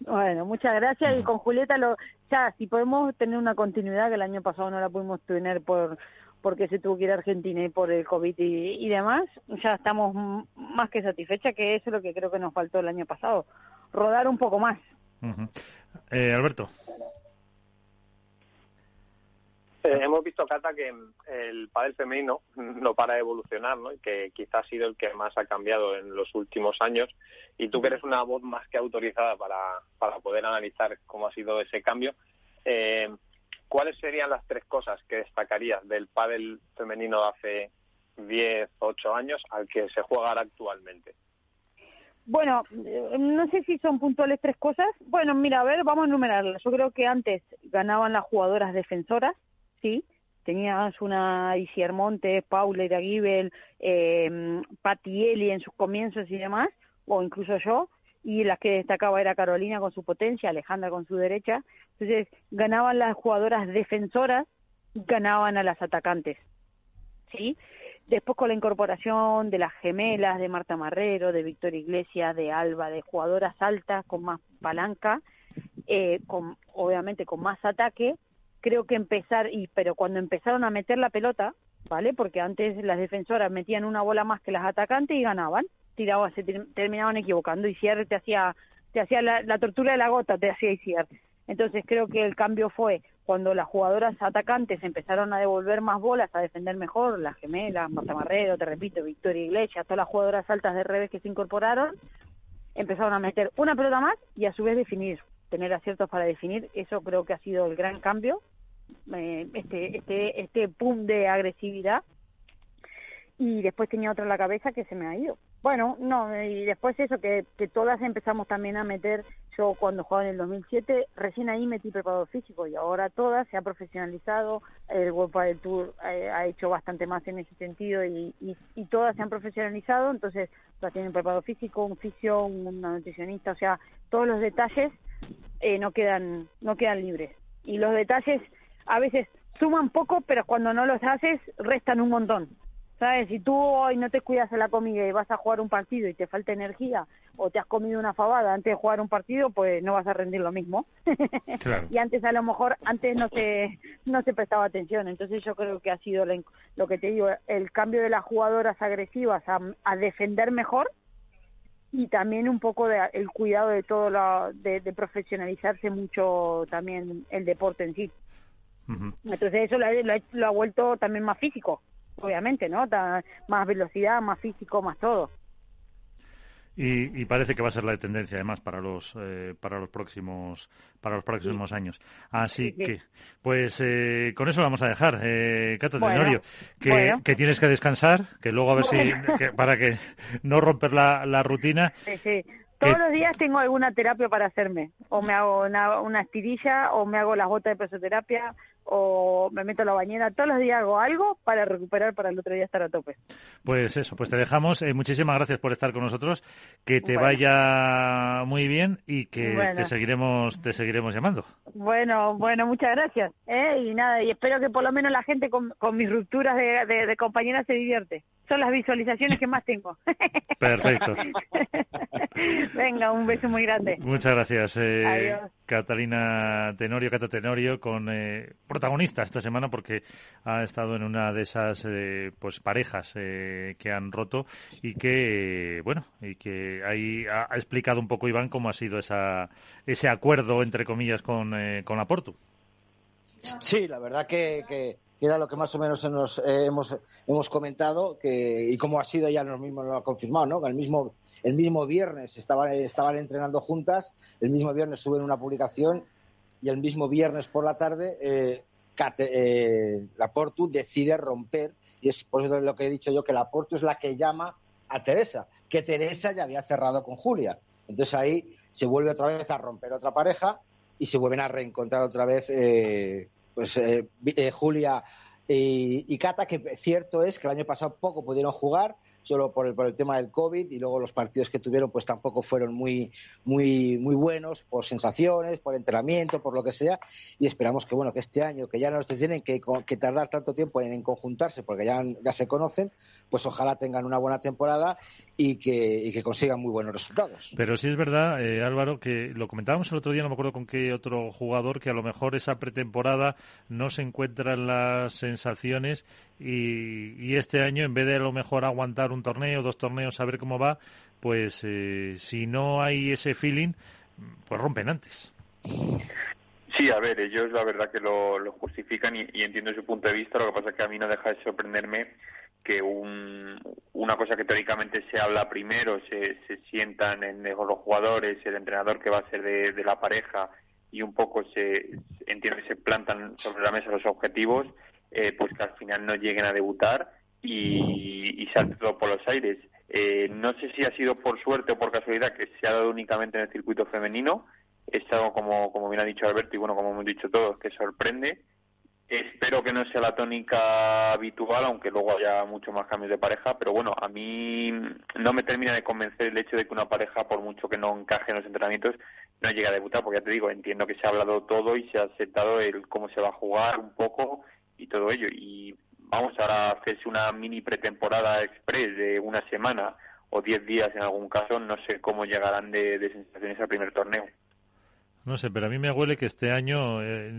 Bueno, muchas gracias. Y con Julieta, lo, ya, si podemos tener una continuidad, que el año pasado no la pudimos tener por porque se tuvo que ir a Argentina y por el COVID y, demás, ya estamos más que satisfechas, que eso es lo que creo que nos faltó el año pasado, rodar un poco más. eh, Alberto. Eh, hemos visto, Cata, que el pádel femenino no para de evolucionar, ¿no? Y que quizás ha sido el que más ha cambiado en los últimos años. Y tú que eres una voz más que autorizada para, para poder analizar cómo ha sido ese cambio, eh, ¿cuáles serían las tres cosas que destacarías del pádel femenino de hace 10, 8 años al que se juega actualmente? Bueno, eh, no sé si son puntuales tres cosas. Bueno, mira, a ver, vamos a enumerarlas. Yo creo que antes ganaban las jugadoras defensoras, sí. Tenías una Isier Montes, Paula Iragibel, eh, Patielli en sus comienzos y demás, o incluso yo y las que destacaba era Carolina con su potencia, Alejandra con su derecha. Entonces ganaban las jugadoras defensoras, ganaban a las atacantes. ¿Sí? Después con la incorporación de las gemelas, de Marta Marrero, de Victoria Iglesias, de Alba, de jugadoras altas con más palanca, eh, con, obviamente con más ataque, creo que empezar, y pero cuando empezaron a meter la pelota, ¿vale? Porque antes las defensoras metían una bola más que las atacantes y ganaban tiraba, se terminaban equivocando. Y Sierra te hacía, te hacía la, tortura de la gota, te hacía Isier. Entonces creo que el cambio fue cuando las jugadoras atacantes empezaron a devolver más bolas, a defender mejor, las gemelas, Marta Marrero, te repito, Victoria Iglesias, todas las jugadoras altas de revés que se incorporaron, empezaron a meter una pelota más y a su vez definir, tener aciertos para definir. Eso creo que ha sido el gran cambio, eh, este, este, este pum de agresividad. Y después tenía otra en la cabeza que se me ha ido. Bueno, no, y después eso, que, todas empezamos también a meter, yo cuando jugaba en el 2007, recién ahí metí preparado físico y ahora todas se ha profesionalizado, el World del Tour eh, ha hecho bastante más en ese sentido y, y, todas se han profesionalizado, entonces todas tienen preparado físico, un fisio, una nutricionista, o sea, todos los detalles eh, no quedan no quedan libres. Y los detalles a veces suman poco, pero cuando no los haces restan un montón. ¿Sabes? Si tú hoy no te cuidas de la comida y vas a jugar un partido y te falta energía o te has comido una fabada antes de jugar un partido, pues no vas a rendir lo mismo. y antes a lo mejor antes no se no se prestaba atención. Entonces yo creo que ha sido lo que te digo, el cambio de las jugadoras agresivas a, defender mejor y también un poco de, el cuidado de todo lo, de, profesionalizarse mucho también el deporte en sí. Entonces eso lo ha vuelto también más físico obviamente, ¿no? más velocidad, más físico, más todo. Y, parece que va a ser la tendencia además para los eh, para los próximos para los próximos años así que pues eh, con eso lo vamos a dejar eh, Cato Tenorio que, que, tienes que descansar que luego a ver si para que no romper la, la rutina sí, sí. Todos los días tengo alguna terapia para hacerme. O me hago una, una estirilla, o me hago las botas de presoterapia, o me meto a la bañera. Todos los días hago algo para recuperar para el otro día estar a tope. Pues eso, pues te dejamos. Eh, muchísimas gracias por estar con nosotros. Que te vaya muy bien y que te seguiremos te seguiremos llamando. Bueno, bueno, muchas gracias. ¿eh? Y nada, y espero que por lo menos la gente con, con mis rupturas de, de, de compañeras se divierte. Son las visualizaciones que más tengo. Perfecto. Venga, un beso muy grande. Muchas gracias. Eh, Adiós. Catalina Tenorio, Cata Tenorio, con eh, protagonista esta semana porque ha estado en una de esas eh, pues parejas eh, que han roto y que bueno y que ahí ha, explicado un poco Iván cómo ha sido esa ese acuerdo entre comillas con con la Portu. Sí, la verdad que, que, era lo que más o menos hemos hemos comentado que y cómo ha sido ya lo mismo lo ha confirmado, ¿no? El mismo el mismo viernes estaban, estaban entrenando juntas, el mismo viernes suben una publicación y el mismo viernes por la tarde eh, eh, la Portu decide romper y es por eso lo que he dicho yo que la Portu es la que llama a Teresa, que Teresa ya había cerrado con Julia. Entonces ahí se vuelve otra vez a romper otra pareja y se vuelven a reencontrar otra vez eh, pues Julia y, y, Cata, que cierto es que el año pasado poco pudieron jugar, solo por el, por el tema del COVID y luego los partidos que tuvieron pues tampoco fueron muy, muy, muy buenos por sensaciones, por entrenamiento, por lo que sea. Y esperamos que bueno que este año que ya no se tienen que, que tardar tanto tiempo en, conjuntarse porque ya, ya se conocen, pues ojalá tengan una buena temporada y que, y que consigan muy buenos resultados. Pero sí es verdad, eh, Álvaro, que lo comentábamos el otro día, no me acuerdo con qué otro jugador, que a lo mejor esa pretemporada no se encuentran las sensaciones y, y este año en vez de a lo mejor aguantar un torneo, dos torneos, a ver cómo va, pues eh, si no hay ese feeling, pues rompen antes. Sí, a ver, ellos la verdad que lo, justifican y, entiendo su punto de vista. Lo que pasa es que a mí no deja de sorprenderme que una cosa que teóricamente se habla primero, se, se sientan en los jugadores, el entrenador que va a ser de, la pareja y un poco se, entiendo que se plantan sobre la mesa los objetivos, eh, pues que al final no lleguen a debutar y, y salte todo por los aires. Eh, no sé si ha sido por suerte o por casualidad que se ha dado únicamente en el circuito femenino. Es algo, como, como bien ha dicho Alberto y bueno, como hemos dicho todos, que sorprende. Espero que no sea la tónica habitual, aunque luego haya muchos más cambios de pareja, pero bueno, a mí no me termina de convencer el hecho de que una pareja, por mucho que no encaje en los entrenamientos, no llegue a debutar, porque ya te digo, entiendo que se ha hablado todo y se ha aceptado el cómo se va a jugar un poco y todo ello. Y vamos ahora hacerse una mini pretemporada express de una semana o diez días en algún caso, no sé cómo llegarán de, sensaciones al primer torneo. No sé, pero a mí me huele que este año, eh,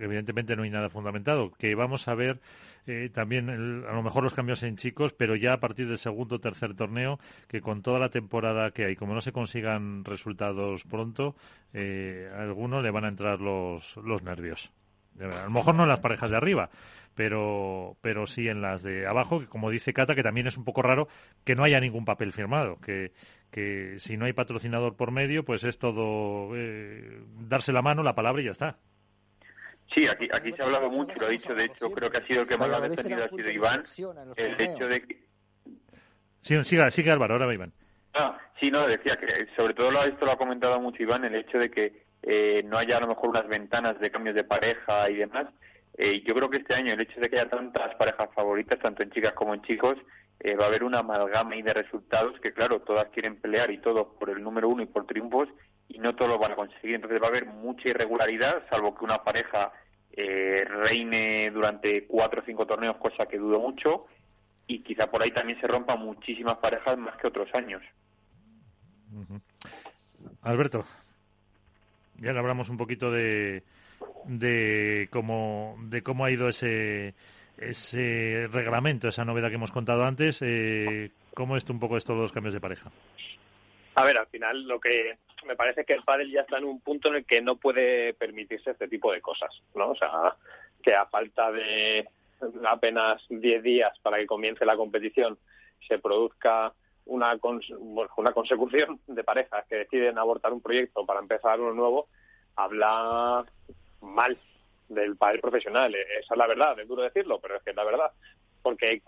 evidentemente no hay nada fundamentado, que vamos a ver eh, también a lo mejor los cambios en chicos, pero ya a partir del segundo o tercer torneo, que con toda la temporada que hay, como no se consigan resultados pronto, eh, a alguno le van a entrar los, los nervios. A lo mejor no en las parejas de arriba, pero, pero sí en las de abajo, que como dice Cata, que también es un poco raro que no haya ningún papel firmado, que, que si no hay patrocinador por medio, pues es todo eh, darse la mano, la palabra y ya está. Sí, aquí, aquí se ha hablado mucho, lo ha dicho, de hecho, creo que ha sido el que más lo ha defendido, ha sido Iván, el hecho de que... Sí, siga, sigue Álvaro, ahora va Iván. Ah, sí, no, decía que sobre todo esto lo ha comentado mucho Iván, el hecho de que eh, no haya a lo mejor unas ventanas de cambios de pareja y demás. Eh, yo creo que este año el hecho de que haya tantas parejas favoritas, tanto en chicas como en chicos, eh, va a haber una amalgama y de resultados que, claro, todas quieren pelear y todos por el número uno y por triunfos y no todos lo van a conseguir. Entonces va a haber mucha irregularidad, salvo que una pareja reine durante cuatro o cinco torneos, cosa que dudo mucho, y quizá por ahí también se rompan muchísimas parejas más que otros años. Alberto ya le hablamos un poquito de, de cómo de cómo ha ido ese ese reglamento, esa novedad que hemos contado antes. Eh, ¿Cómo es un poco esto los cambios de pareja? A ver, al final lo que me parece que el pádel ya está en un punto en el que no puede permitirse este tipo de cosas, ¿no? O sea, que a falta de apenas 10 días para que comience la competición se produzca una, una consecución de parejas que deciden abortar un proyecto para empezar uno nuevo, habla mal del padre profesional. Esa es la verdad, es duro decirlo, pero es que es la verdad. Porque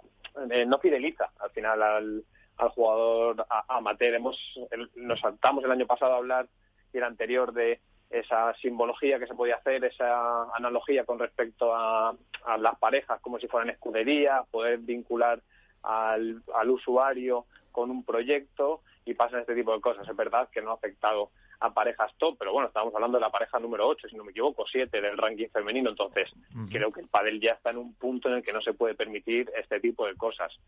eh, no fideliza al final al, al jugador amateur. Hemos, nos saltamos el año pasado a hablar y el anterior de esa simbología que se podía hacer, esa analogía con respecto a, a las parejas como si fueran escudería, poder vincular al, al usuario con un proyecto y pasan este tipo de cosas. Es verdad que no ha afectado a parejas top, pero bueno, estamos hablando de la pareja número 8, si no me equivoco, 7 del ranking femenino, entonces creo que el pádel ya está en un punto en el que no se puede permitir este tipo de cosas.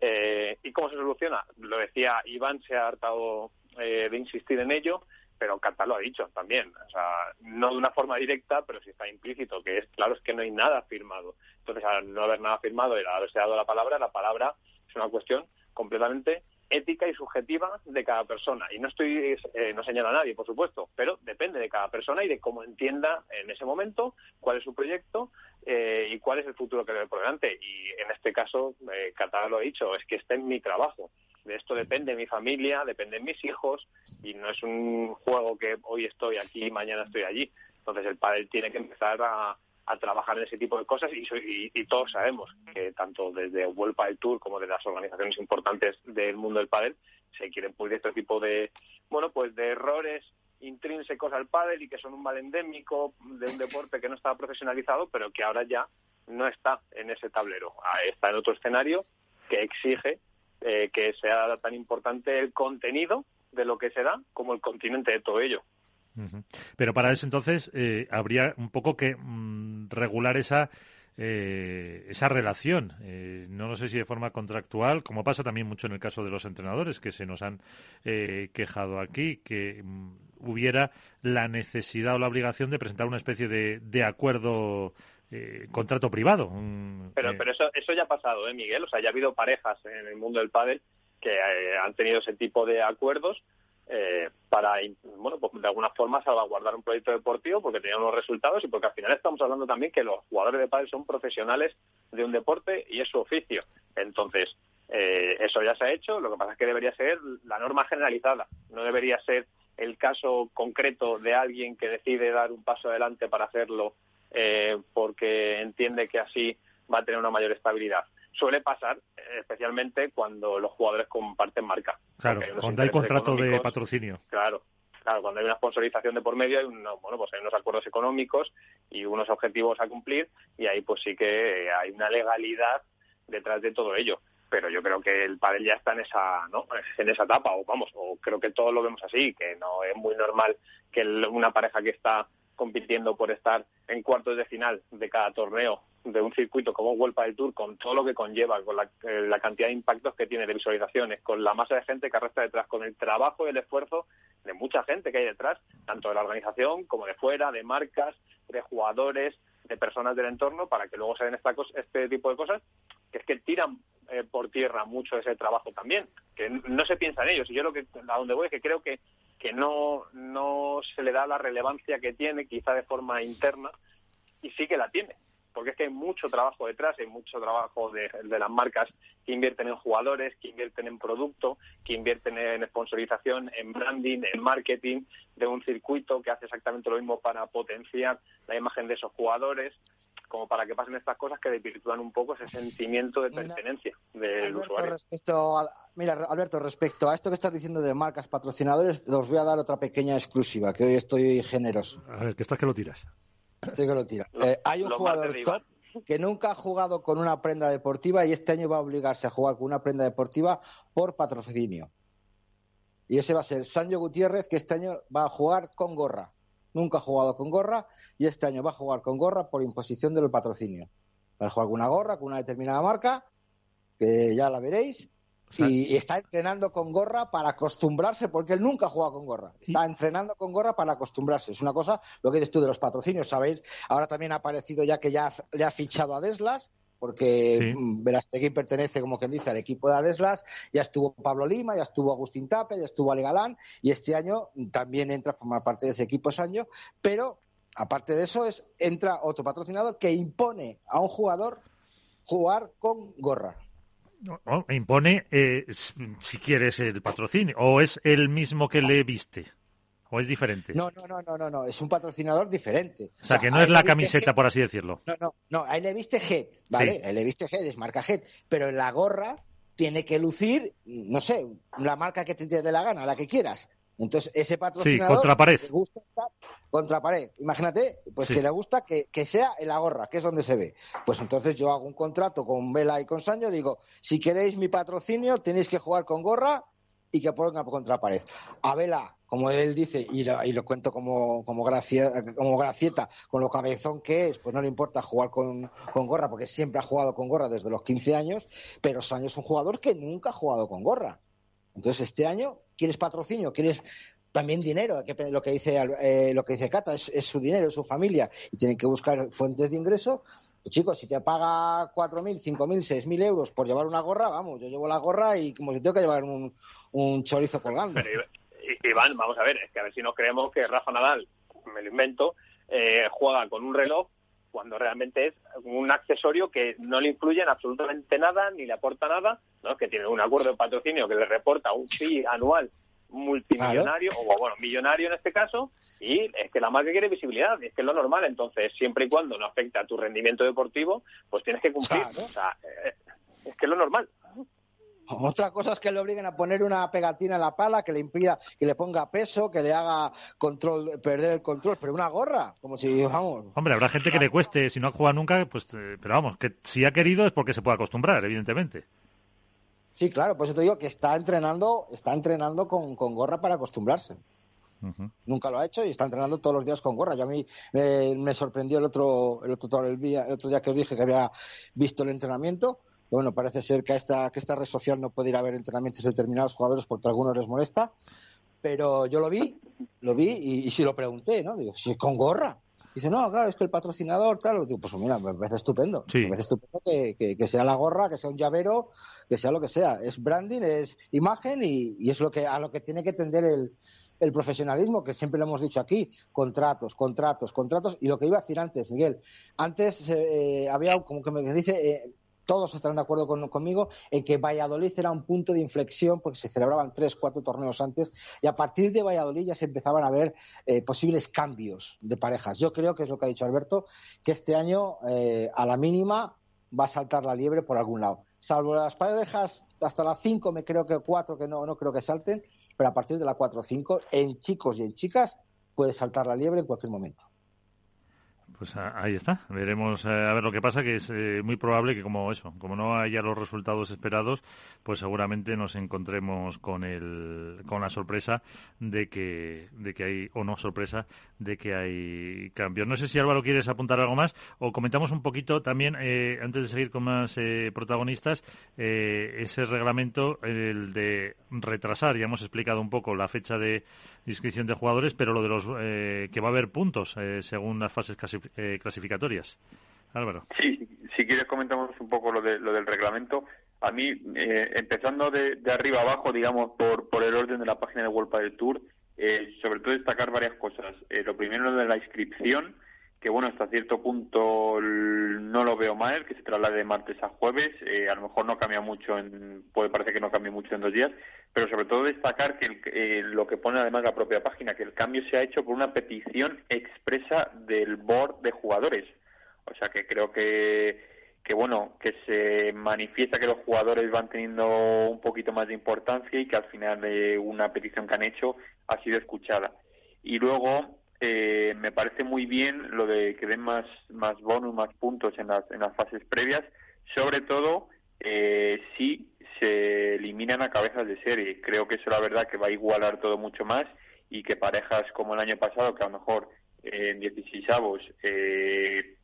Eh, ¿Y cómo se soluciona? Lo decía Iván, se ha hartado eh, de insistir en ello, pero Qatar lo ha dicho también, o sea, no de una forma directa, pero sí está implícito, que es claro es que no hay nada firmado. Entonces, al no haber nada firmado y al haberse dado la palabra, la palabra es una cuestión completamente ética y subjetiva de cada persona. Y no estoy, eh, no señala a nadie, por supuesto, pero depende de cada persona y de cómo entienda en ese momento cuál es su proyecto eh, y cuál es el futuro que ve por delante. Y en este caso, eh, Qatar lo ha dicho, es que está en mi trabajo. De esto depende mi familia, dependen mis hijos y no es un juego que hoy estoy aquí y mañana estoy allí. Entonces el padre tiene que empezar a, trabajar en ese tipo de cosas y, todos sabemos que tanto desde Vuelpa del Tour como de las organizaciones importantes del mundo del pádel se quieren pulir este tipo de bueno pues de errores intrínsecos al pádel y que son un mal endémico de un deporte que no estaba profesionalizado pero que ahora ya no está en ese tablero ah, está en otro escenario que exige eh, que sea tan importante el contenido de lo que se da como el continente de todo ello. Pero para eso entonces eh, habría un poco que mm, regular esa eh, esa relación. no lo sé si de forma contractual, como pasa también mucho en el caso de los entrenadores que se nos han quejado aquí, que mm, hubiera la necesidad o la obligación de presentar una especie de, de acuerdo eh, contrato privado. pero, eh, pero eso, eso ya ha pasado, ¿eh, Miguel? O sea, ya ha habido parejas en el mundo del pádel que eh, han tenido ese tipo de acuerdos eh, para, bueno, pues de alguna forma salvaguardar un proyecto deportivo porque tenían unos resultados y porque al final estamos hablando también que los jugadores de pádel son profesionales de un deporte y es su oficio. Entonces, eh, eso ya se ha hecho, lo que pasa es que debería ser la norma generalizada, no debería ser el caso concreto de alguien que decide dar un paso adelante para hacerlo eh, porque entiende que así va a tener una mayor estabilidad. Suele pasar eh, especialmente cuando los jugadores comparten marca. Claro, cuando hay contrato de patrocinio. Claro, claro, cuando hay una sponsorización de por medio hay, bueno, pues hay unos acuerdos económicos y unos objetivos a cumplir y ahí pues sí que hay una legalidad detrás de todo ello pero yo creo que el pádel ya está en esa no en esa etapa o vamos o creo que todos lo vemos así que no es muy normal que una pareja que está compitiendo por estar en cuartos de final de cada torneo de un circuito como Vuelta del Tour, con todo lo que conlleva, con eh, la, cantidad de impactos que tiene de visualizaciones, con la masa de gente que arrastra detrás, con el trabajo y el esfuerzo de mucha gente que hay detrás, tanto de la organización como de fuera, de marcas, de jugadores, de personas del entorno, para que luego se den esta este tipo de cosas, es que tiran eh, por tierra mucho ese trabajo también, que no se piensa en ellos. Y yo lo que a donde voy es que creo que que no, no se le da la relevancia que tiene, quizá de forma interna, y sí que la tiene, porque es que hay mucho trabajo detrás, hay mucho trabajo de, de las marcas que invierten en jugadores, que invierten en producto, que invierten en sponsorización, en branding, en marketing de un circuito que hace exactamente lo mismo para potenciar la imagen de esos jugadores como para que pasen estas cosas que desvirtúan un poco ese sentimiento de pertenencia del Alberto, usuario. Respecto mira, Alberto, respecto a esto que estás diciendo de marcas patrocinadores, os voy a dar otra pequeña exclusiva, que hoy estoy generoso. A ver, que estás que lo tiras. Estoy que lo tira. Eh, hay un jugador top que nunca ha jugado con una prenda deportiva y este año va a obligarse a jugar con una prenda deportiva por patrocinio. Y ese va a ser Sancho Gutiérrez, que este año va a jugar con gorra nunca ha jugado con gorra y este año va a jugar con gorra por imposición del patrocinio. Va a jugar con una gorra, con una determinada marca, que ya la veréis, y, está entrenando con gorra para acostumbrarse, porque él nunca ha jugado con gorra. Está entrenando con gorra para acostumbrarse. Es una cosa, lo que dices tú de los patrocinios, ¿sabéis? Ahora también ha aparecido ya que ya le ha fichado a Deslas, porque sí. Mm, Verastegui pertenece, como quien dice, al equipo de Adeslas, ya estuvo Pablo Lima, ya estuvo Agustín Tape, ya estuvo Ale Galán, y este año también entra a formar parte de ese equipo año, pero aparte de eso es entra otro patrocinador que impone a un jugador jugar con gorra. No, impone, eh, si quieres, el patrocinio, o es el mismo que le viste. ¿O es diferente? No, no, no, no, no, es un patrocinador diferente. O sea, que no es la camiseta, por así decirlo. No, no, no, ahí le viste Head, ¿vale? Ahí le viste Head, es marca Head, pero en la gorra tiene que lucir, no sé, la marca que te dé la gana, la que quieras. Entonces, ese patrocinador... Sí, contra pared. Le gusta estar contra pared. Imagínate, pues que le gusta que, que, sea en la gorra, que es donde se ve. Pues entonces yo hago un contrato con Vela y con Sancho, digo, si queréis mi patrocinio, tenéis que jugar con gorra y que ponga contra pared. A Vela como él dice, y lo, y lo cuento como, como, como gracieta, con lo cabezón que es, pues no le importa jugar con, con, gorra, porque siempre ha jugado con gorra desde los 15 años, pero Sancho es un jugador que nunca ha jugado con gorra. Entonces, este año, ¿quieres patrocinio? ¿Quieres también dinero, lo que dice eh, lo que dice Cata, es, su dinero, es su familia, y tienen que buscar fuentes de ingreso. Pues, chicos, si te paga 4.000, 5.000, 6.000 euros por llevar una gorra, vamos, yo llevo la gorra y como si tengo que llevar un, un chorizo colgando. Iván, vamos a ver, es que a ver si no creemos que Rafa Nadal, me lo invento, eh, juega con un reloj cuando realmente es un accesorio que no le influye en absolutamente nada ni le aporta nada, ¿no? que tiene un acuerdo de patrocinio que le reporta un fee anual multimillonario, o bueno, millonario en este caso, y es que la marca quiere visibilidad, es que es lo normal, entonces siempre y cuando no afecta a tu rendimiento deportivo, pues tienes que cumplir, o sea, eh, es que es lo normal. Otra cosa es que le obliguen a poner una pegatina en la pala que le impida, que le ponga peso, que le haga control, perder el control, pero una gorra, como si, vamos. Hombre, habrá gente que le cueste, si no ha jugado nunca, pues, eh, pero vamos, que si ha querido es porque se puede acostumbrar, evidentemente. Sí, claro, pues te digo que está entrenando, está entrenando con, gorra para acostumbrarse. Nunca lo ha hecho y está entrenando todos los días con gorra. Yo a mí me sorprendió el otro, el otro, el día, el otro día que os dije que había visto el entrenamiento bueno, parece ser que esta, que esta red social no puede ir a ver entrenamientos de determinados jugadores porque a algunos les molesta, pero yo lo vi, lo vi y, sí lo pregunté, ¿no? Digo, si con gorra. Dice, no, claro, es que el patrocinador, tal. Digo, pues mira, me parece estupendo. Me parece estupendo que, que, sea la gorra, que sea un llavero, que sea lo que sea. Es branding, es imagen y, es lo que, a lo que tiene que tender el, el profesionalismo, que siempre lo hemos dicho aquí, contratos, contratos, contratos, y lo que iba a decir antes, Miguel, antes eh, había, como que me dice, eh, todos estarán de acuerdo conmigo en que Valladolid era un punto de inflexión porque se celebraban tres, cuatro torneos antes y a partir de Valladolid ya se empezaban a ver eh, posibles cambios de parejas. Yo creo que es lo que ha dicho Alberto, que este año eh, a la mínima va a saltar la liebre por algún lado. Salvo las parejas hasta las cinco, me creo que cuatro que no, no creo que salten, pero a partir de la cuatro o cinco, en chicos y en chicas, puede saltar la liebre en cualquier momento. Pues ahí está. Veremos eh, a ver lo que pasa, que es eh, muy probable que como eso, como no haya los resultados esperados, pues seguramente nos encontremos con el, con la sorpresa de que, de que hay, o no sorpresa, de que hay cambios. No sé si Álvaro quieres apuntar algo más o comentamos un poquito también, eh, antes de seguir con más protagonistas, ese reglamento, el de retrasar, ya hemos explicado un poco la fecha de inscripción de jugadores, pero lo de los que va a haber puntos según las fases casi eh, clasificatorias. Álvaro. Sí, si quieres comentamos un poco lo, de, lo del reglamento. A mí, eh, empezando de, arriba abajo, digamos, por, por el orden de la página de World del Tour, eh, sobre todo destacar varias cosas. lo primero, de la inscripción, que bueno, hasta cierto punto no lo veo mal, que se traslade de martes a jueves. a lo mejor no cambia mucho, en, puede parecer que no cambie mucho en dos días, pero sobre todo destacar que eh, lo que pone además la propia página, que el cambio se ha hecho por una petición expresa del board de jugadores. O sea que creo que, que bueno, que se manifiesta que los jugadores van teniendo un poquito más de importancia y que al final de una petición que han hecho ha sido escuchada. Y luego eh, me parece muy bien lo de que den más, más bonus, más puntos en las, en las fases previas, sobre todo eh, si se eliminan a cabezas de serie. Creo que eso la verdad que va a igualar todo mucho más y que parejas como el año pasado, que a lo mejor eh, en 16 avos eh,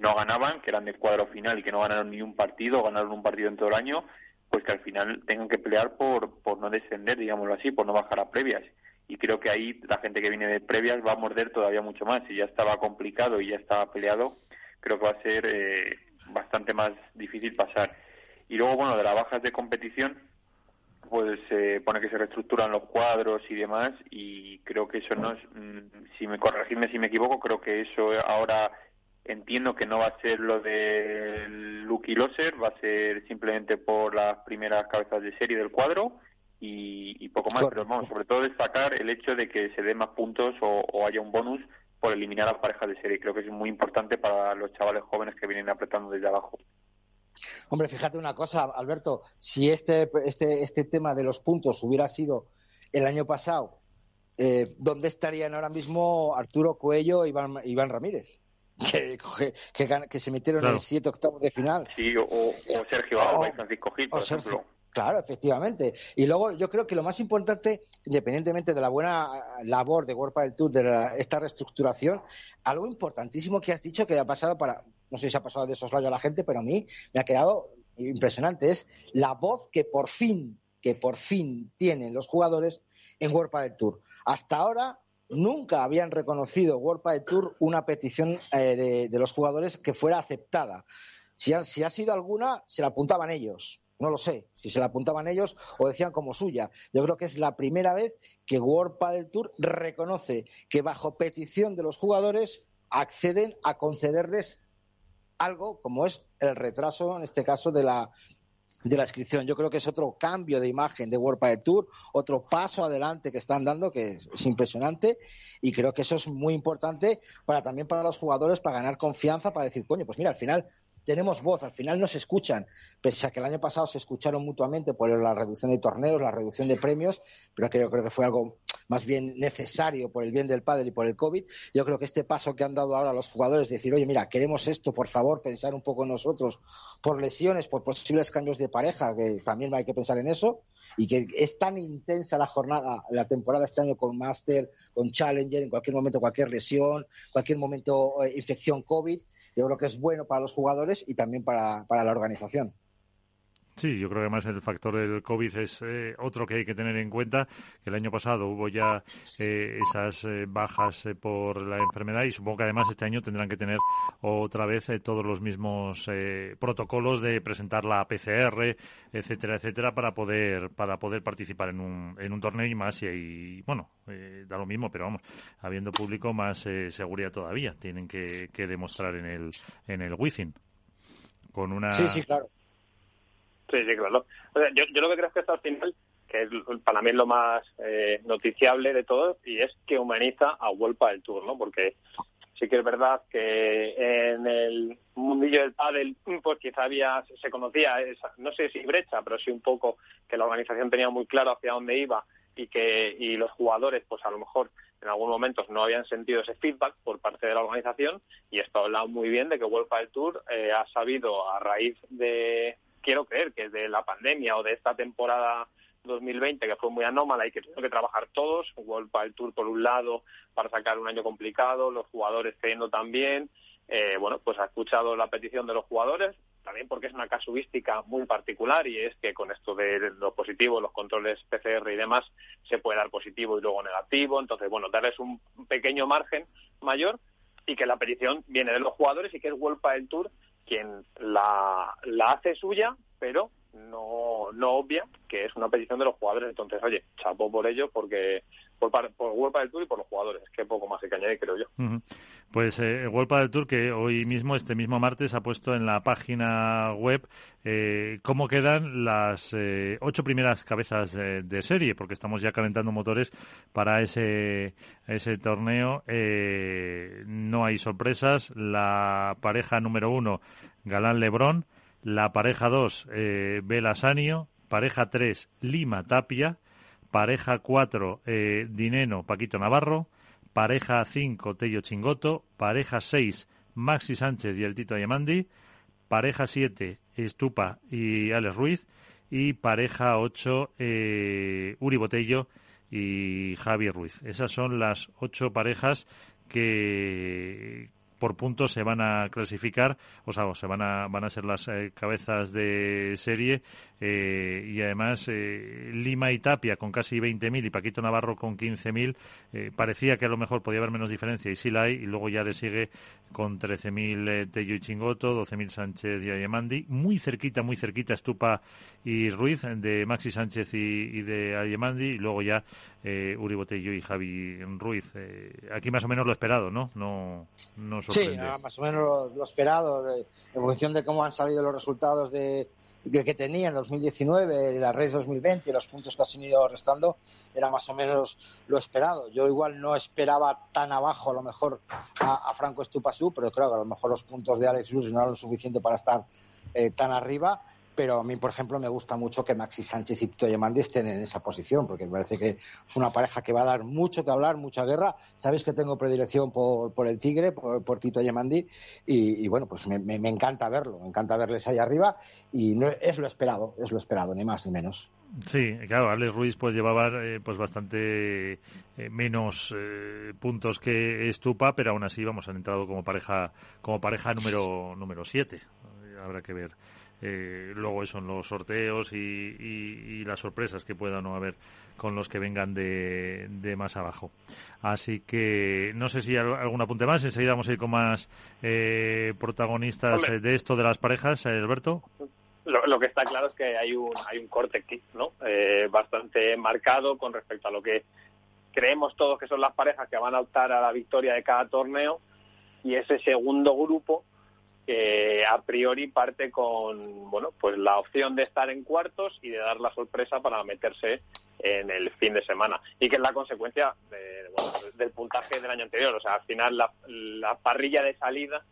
no ganaban, que eran de cuadro final y que no ganaron ni un partido, ganaron un partido en todo el año, pues que al final tengan que pelear por, por no descender, digámoslo así, por no bajar a previas. Y creo que ahí la gente que viene de previas va a morder todavía mucho más. Si ya estaba complicado y ya estaba peleado, creo que va a ser eh, bastante más difícil pasar. Y luego, bueno, de las bajas de competición, pues se pone que se reestructuran los cuadros y demás y creo que eso no es, mm, si me corregirme si me equivoco, creo que eso ahora entiendo que no va a ser lo de Lucky Loser, va a ser simplemente por las primeras cabezas de serie del cuadro y, poco más, pero vamos, sobre todo destacar el hecho de que se den más puntos o, o haya un bonus por eliminar a las parejas de serie, creo que es muy importante para los chavales jóvenes que vienen apretando desde abajo. Hombre, fíjate una cosa, Alberto, si este, este, este tema de los puntos hubiera sido el año pasado, eh, ¿dónde estarían ahora mismo Arturo Cuello e Iván, Iván Ramírez? Que, que, se metieron en siete octavos de final. Sí, o, Sergio Alba y Francisco Gil, por ejemplo. Claro, efectivamente. Y luego yo creo que lo más importante, independientemente de la buena labor de World del Tour, de esta reestructuración, algo importantísimo que has dicho que ha pasado para, no sé si ha pasado de esos lados a la gente, pero a mí me ha quedado impresionante. Es la voz que por fin, que por fin tienen los jugadores en World Padel Tour. Hasta ahora nunca habían reconocido World Padel Tour una petición eh, de, los jugadores que fuera aceptada. Si si ha sido alguna, se la apuntaban ellos. No lo sé, si se la apuntaban ellos o decían como suya. Yo creo que es la primera vez que World Padel Tour reconoce que bajo petición de los jugadores acceden a concederles algo como es el retraso, en este caso, de la, de la inscripción. Yo creo que es otro cambio de imagen de World Padel Tour, otro paso adelante que están dando, que es, impresionante, y creo que eso es muy importante para también para los jugadores, para ganar confianza, para decir, coño, pues mira, al final tenemos voz, al final nos escuchan, pese a que el año pasado se escucharon mutuamente por la reducción de torneos, la reducción de premios, pero que yo creo que fue algo más bien necesario por el bien del padre y por el COVID. Yo creo que este paso que han dado ahora los jugadores, decir, oye, mira, queremos esto, por favor, pensar un poco en nosotros, por lesiones, por posibles cambios de pareja, que también hay que pensar en eso, y que es tan intensa la jornada, la temporada este año con Master, con Challenger, en cualquier momento cualquier lesión, cualquier momento eh, infección COVID, yo creo que es bueno para los jugadores y también para, para la organización. Sí, yo creo que además el factor del COVID es eh, otro que hay que tener en cuenta, que el año pasado hubo ya eh, esas eh, bajas por la enfermedad y supongo que además este año tendrán que tener otra vez todos los mismos protocolos de presentar la PCR, etcétera, etcétera, para poder para poder participar en un, en un torneo y más y, y bueno, da lo mismo, pero vamos, habiendo público más seguridad todavía, tienen que, que demostrar en el en el Wizzing. Con una Sí, sí, claro Sí, sí, claro. yo, yo lo que creo es que esto al final, que es para mí lo más eh, noticiable de todo, y es que humaniza a Wolpa del Tour, ¿no? Porque sí que es verdad que en el mundillo del pádel pues quizá había se conocía esa, no sé si brecha pero sí un poco que la organización tenía muy claro hacia dónde iba y que y los jugadores pues a lo mejor en algunos momentos no habían sentido ese feedback por parte de la organización y esto habla muy bien de que World del Tour eh, ha sabido a raíz de quiero creer que de la pandemia o de esta temporada 2020 que fue muy anómala y que tuvieron que trabajar todos, World el Tour por un lado para sacar un año complicado, los jugadores cediendo también, eh, bueno, pues ha escuchado la petición de los jugadores, también porque es una casuística muy particular y es que con esto de lo positivo, los controles PCR y demás, se puede dar positivo y luego negativo, entonces, bueno, darles un pequeño margen mayor y que la petición viene de los jugadores y que es World el Tour quien la, la hace suya, pero no, no obvia que es una petición de los jugadores. Entonces, oye, chapo por ello, porque por, por del Tour y por los jugadores, que poco más se que añadir, creo yo. Pues eh, del Tour, que hoy mismo, este mismo martes, ha puesto en la página web eh, cómo quedan las eh, ocho primeras cabezas de, serie, porque estamos ya calentando motores para ese, ese torneo. no hay sorpresas. La pareja número uno, Galán Lebrón. La pareja dos, Bela Sanio. Pareja tres, Lima Tapia pareja 4 eh, Dineno Paquito Navarro, pareja 5 Tello Chingoto, pareja 6 Maxi Sánchez y el Tito Ayamandi, pareja 7 Estupa y Alex Ruiz. Y pareja 8 eh, Uri Botello y Javier Ruiz. Esas son las ocho parejas que, por puntos se van a clasificar, o sea, se van a, van a ser las eh, cabezas de serie eh, y además eh, Lima y Tapia con casi 20.000 y Paquito Navarro con 15.000, parecía que a lo mejor podía haber menos diferencia y sí la hay, y luego ya le sigue con 13.000 Tello y Chingoto, 12.000 Sánchez y Ayemandi, muy cerquita, muy cerquita Estupa y Ruiz, de Maxi Sánchez y, de Ayemandi, y luego ya Uri Botello y Javi Ruiz. aquí más o menos lo esperado, ¿no? No, no Sí, más o menos lo, esperado, de, en función de cómo han salido los resultados de, que tenía en 2019, la red 2020 y los puntos que han ido restando, era más o menos lo esperado. Yo igual no esperaba tan abajo a lo mejor a, Franco Estupasú, pero creo que a lo mejor los puntos de Alex Luz no eran lo suficiente para estar eh, tan arriba pero a mí, por ejemplo, me gusta mucho que Maxi Sánchez y Tito Yamandi estén en esa posición, porque me parece que es una pareja que va a dar mucho que hablar, mucha guerra. Sabéis que tengo predilección por, por el Tigre, por, Tito Yamandi, y, bueno, pues me, encanta verlo, me encanta verles ahí arriba, y no, es lo esperado, es lo esperado, ni más ni menos. Sí, claro, Alex Ruiz pues llevaba eh, pues bastante eh, menos eh, puntos que Estupa, pero aún así vamos han entrado como pareja como pareja número número siete. Habrá que ver eh, luego eso en los sorteos y, las sorpresas que pueda no haber con los que vengan de, más abajo. Así que no sé si hay algún apunte más. Enseguida vamos a ir con más eh, protagonistas de esto de las parejas, Alberto. Lo, que está claro es que hay un, hay un corte aquí, ¿no? bastante marcado con respecto a lo que creemos todos que son las parejas que van a optar a la victoria de cada torneo y ese segundo grupo que a priori parte con bueno pues la opción de estar en cuartos y de dar la sorpresa para meterse en el fin de semana. Y que es la consecuencia del puntaje del año anterior. O sea al final la, parrilla de salida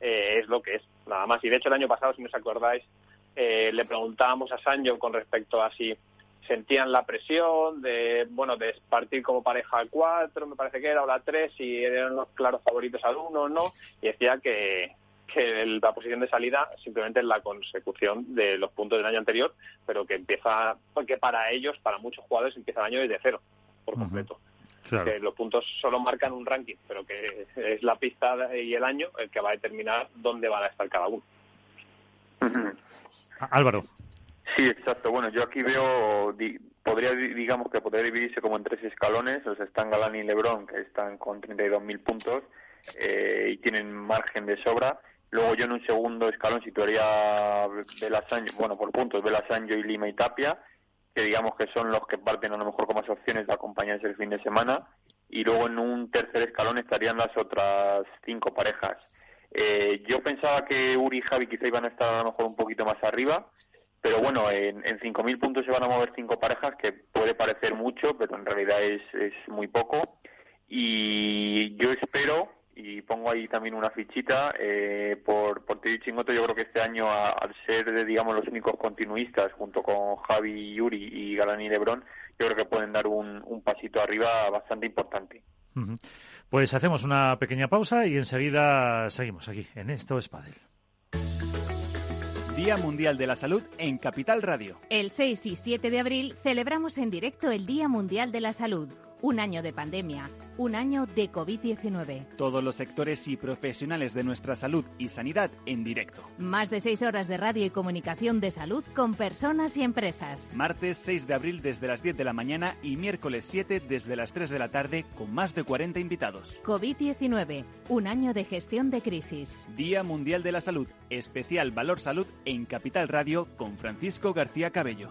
eh, es lo que es nada más. Y de hecho el año pasado si no os acordáis eh, le preguntábamos a Sancho con respecto a si sentían la presión de bueno de partir como pareja al 4 me parece que era o la 3 y eran los claros favoritos al 1 o no. Y decía que, que la posición de salida simplemente es la consecución de los puntos del año anterior pero que empieza porque para ellos para muchos jugadores empieza el año desde cero por completo que los puntos solo marcan un ranking pero que es la pista y el año el que va a determinar dónde van a estar cada uno Álvaro Sí, exacto. Bueno, yo aquí veo, podría, digamos que podría dividirse como en tres escalones. O sea, están Galán y Lebron, que están con 32.000 puntos eh, y tienen margen de sobra. Luego yo en un segundo escalón situaría Belasanjo, bueno, por puntos, Belasanjo y Lima y Tapia, que digamos que son los que parten a lo mejor con más opciones de acompañarse el fin de semana. Y luego en un tercer escalón estarían las otras cinco parejas. Eh, yo pensaba que Uri y Javi quizá iban a estar a lo mejor un poquito más arriba, pero bueno, en, en 5.000 puntos se van a mover cinco parejas, que puede parecer mucho, pero en realidad es, es muy poco. Y yo espero, y pongo ahí también una fichita, eh, por, por Teddy Chingoto, yo creo que este año, al ser, digamos, los únicos continuistas, junto con Javi, Yuri y Galán y Lebron, yo creo que pueden dar un, un pasito arriba bastante importante. Pues hacemos una pequeña pausa y enseguida seguimos aquí en Esto es Día Mundial de la Salud en Capital Radio. El 6 y 7 de abril celebramos en directo el Día Mundial de la Salud un año de pandemia, un año de COVID-19. Todos los sectores y profesionales de nuestra salud y sanidad en directo. Más de seis horas de radio y comunicación de salud con personas y empresas. Martes 6 de abril desde las 10 de la mañana y miércoles 7 desde las 3 de la tarde con más de 40 invitados. COVID-19, un año de gestión de crisis. Día Mundial de la Salud, especial Valor Salud en Capital Radio con Francisco García Cabello.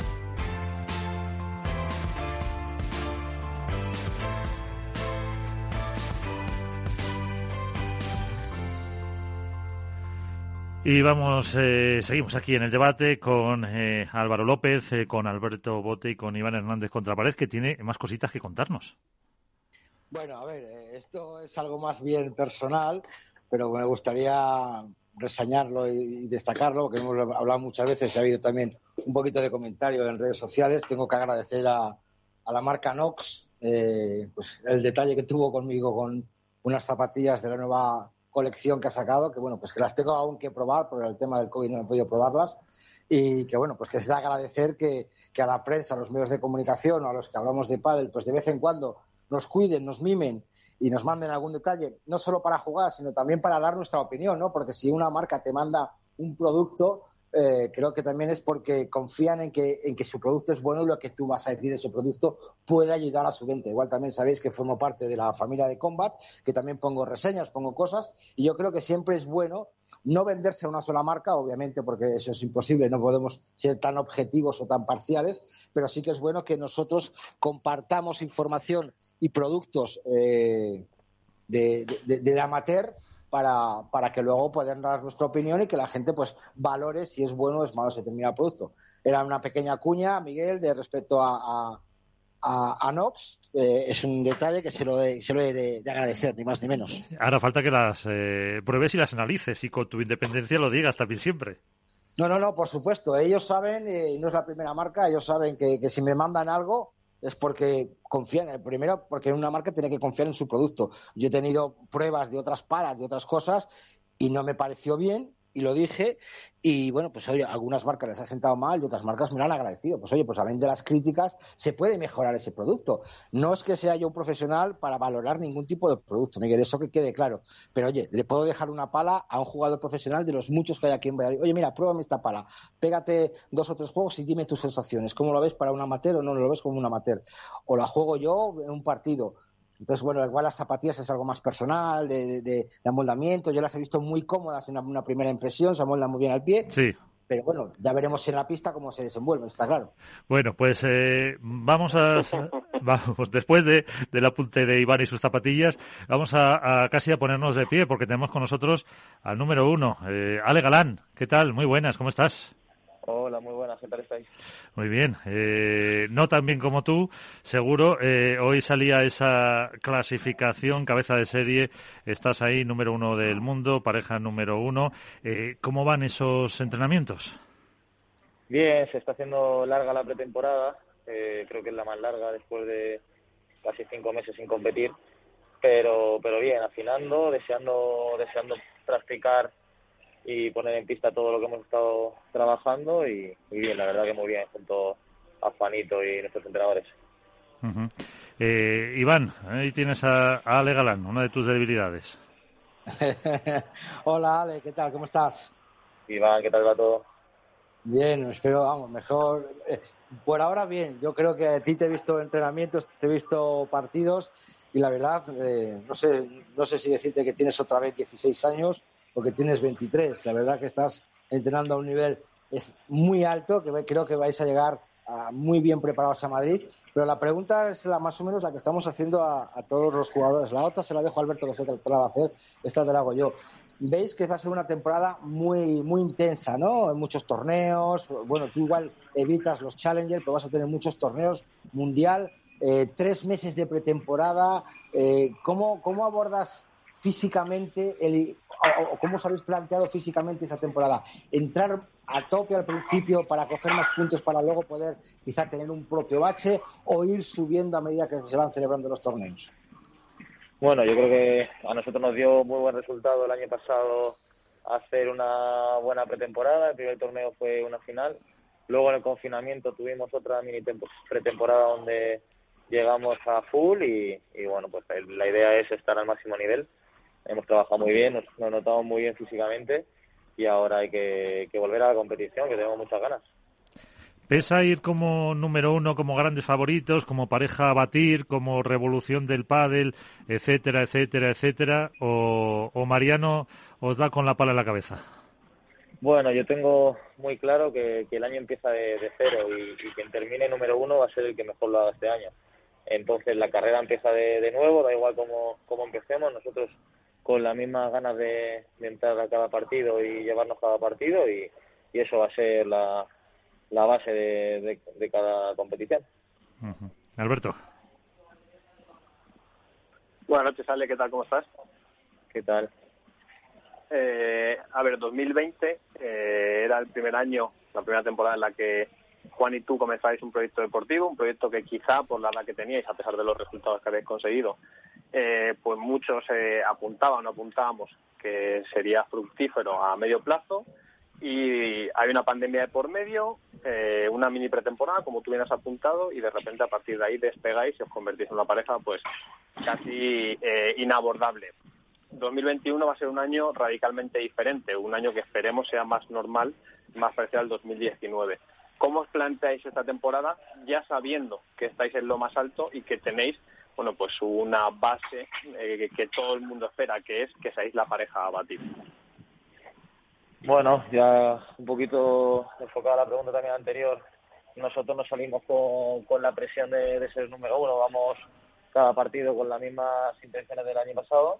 Y vamos, eh, seguimos aquí en el debate con eh, Álvaro López, eh, con Alberto Bote y con Iván Hernández Contrapared, que tiene más cositas que contarnos. Bueno, a ver, esto es algo más bien personal, pero me gustaría resañarlo y, destacarlo, porque hemos hablado muchas veces y ha habido también un poquito de comentario en redes sociales. Tengo que agradecer a, a la marca Nox pues el detalle que tuvo conmigo con unas zapatillas de la nueva colección que ha sacado, que bueno, pues que las tengo aún que probar, por el tema del COVID no he podido probarlas, y que bueno, pues que se da agradecer que, a la prensa, a los medios de comunicación a los que hablamos de pádel, pues de vez en cuando nos cuiden, nos mimen y nos manden algún detalle, no solo para jugar, sino también para dar nuestra opinión, ¿no? Porque si una marca te manda un producto, eh, creo que también es porque confían en que, en que su producto es bueno y lo que tú vas a decir de su producto puede ayudar a su venta. Igual también sabéis que formo parte de la familia de Combat, que también pongo reseñas, pongo cosas, y yo creo que siempre es bueno no venderse a una sola marca, obviamente, porque eso es imposible, no podemos ser tan objetivos o tan parciales, pero sí que es bueno que nosotros compartamos información y productos eh, de, de amateur para, para que luego puedan dar nuestra opinión y que la gente pues valore si es bueno o es malo ese determinado producto. Era una pequeña cuña, Miguel, de respecto a, a, Nox. Eh, es un detalle que se lo he, se lo he de, agradecer, ni más ni menos. Ahora falta que las eh, pruebes y las analices y con tu independencia lo digas también siempre. No, no, no, por supuesto. Ellos saben, y no es la primera marca, ellos saben que, que si me mandan algo, es porque confían, primero porque una marca tiene que confiar en su producto. Yo he tenido pruebas de otras palas, de otras cosas, y no me pareció bien, y lo dije, y bueno, pues oye, algunas marcas les ha sentado mal y otras marcas me lo han agradecido. Pues oye, pues a de las críticas, se puede mejorar ese producto. No es que sea yo un profesional para valorar ningún tipo de producto, Miguel, eso que quede claro. Pero oye, le puedo dejar una pala a un jugador profesional de los muchos que hay aquí en Valladolid. Oye, mira, pruébame esta pala, pégate dos o tres juegos y dime tus sensaciones. ¿Cómo lo ves para un amateur o no lo ves como un amateur? O la juego yo en un partido entonces, bueno, igual las zapatillas es algo más personal, de, de, amoldamiento. Yo las he visto muy cómodas en una primera impresión, se amoldan muy bien al pie. Sí. Pero bueno, ya veremos en la pista cómo se desenvuelve, está claro. Bueno, pues eh, vamos a. vamos, después de, del apunte de Iván y sus zapatillas, vamos a, casi a ponernos de pie, porque tenemos con nosotros al número uno, eh, Ale Galán. ¿Qué tal? Muy buenas, ¿cómo estás? Hola, muy buenas, ¿qué tal estáis? Muy bien, eh, no tan bien como tú, seguro. Eh, hoy salía esa clasificación, cabeza de serie, estás ahí, número uno del mundo, pareja número uno. Eh, ¿Cómo van esos entrenamientos? Bien, se está haciendo larga la pretemporada, creo que es la más larga después de casi cinco meses sin competir, pero, pero bien, afinando, deseando, deseando practicar y poner en pista todo lo que hemos estado trabajando y, bien, la verdad que muy bien junto a Juanito y nuestros entrenadores. eh, Iván, ahí tienes a, Ale Galán, una de tus debilidades. Hola Ale, ¿qué tal? ¿Cómo estás? Iván, ¿qué tal va todo? Bien, espero, vamos, mejor. Eh, por ahora bien, yo creo que a ti te he visto entrenamientos, te he visto partidos y la verdad, eh, no sé no sé si decirte que tienes otra vez 16 años porque tienes 23. La verdad que estás entrenando a un nivel es muy alto, que creo que vais a llegar muy bien preparados a Madrid. Pero la pregunta es la más o menos la que estamos haciendo a, todos los jugadores. La otra se la dejo a Alberto, que sé que la va a hacer. Esta te la hago yo. Veis que va a ser una temporada muy, muy intensa, ¿no? En muchos torneos. Bueno, tú igual evitas los Challengers, pero vas a tener muchos torneos mundial. Eh, tres meses de pretemporada. Eh, ¿cómo, ¿Cómo abordas físicamente el, o, cómo os habéis planteado físicamente esa temporada? ¿Entrar a tope al principio para coger más puntos para luego poder quizá tener un propio bache o ir subiendo a medida que se van celebrando los torneos? Bueno, yo creo que a nosotros nos dio muy buen resultado el año pasado hacer una buena pretemporada. El primer torneo fue una final. Luego en el confinamiento tuvimos otra mini pretemporada donde llegamos a full y, y bueno, pues la idea es estar al máximo nivel hemos trabajado muy bien, nos, nos notamos muy bien físicamente y ahora hay que, volver a la competición, que tenemos muchas ganas. ¿Pesa ir como número uno, como grandes favoritos, como pareja a batir, como revolución del pádel, etcétera, etcétera, etcétera? ¿O, Mariano os da con la pala en la cabeza? Bueno, yo tengo muy claro que, el año empieza de, cero y, quien termine número uno va a ser el que mejor lo haga este año. Entonces la carrera empieza de, nuevo, da igual cómo, cómo empecemos. Nosotros con las mismas ganas de, entrar a cada partido y llevarnos cada partido y, eso va a ser la, la base de, cada competición. Alberto. Buenas noches, Ale, ¿qué tal? ¿Cómo estás? ¿Qué tal? Eh, a ver, 2020 eh, era el primer año, la primera temporada en la que Juan y tú comenzáis un proyecto deportivo, un proyecto que quizá por la edad que teníais, a pesar de los resultados que habéis conseguido, eh, pues muchos eh, apuntaban o apuntábamos que sería fructífero a medio plazo y hay una pandemia de por medio, eh, una mini pretemporada, como tú bien has apuntado, y de repente a partir de ahí despegáis y os convertís en una pareja pues casi eh, inabordable. 2021 va a ser un año radicalmente diferente, un año que esperemos sea más normal, más parecido al 2019. ¿Cómo os planteáis esta temporada ya sabiendo que estáis en lo más alto y que tenéis bueno, pues una base eh, que todo el mundo espera, que es que seáis la pareja a batir. Bueno, ya un poquito enfocada la pregunta también anterior, nosotros nos salimos con, la presión de, ser número uno, vamos cada partido con las mismas intenciones del año pasado.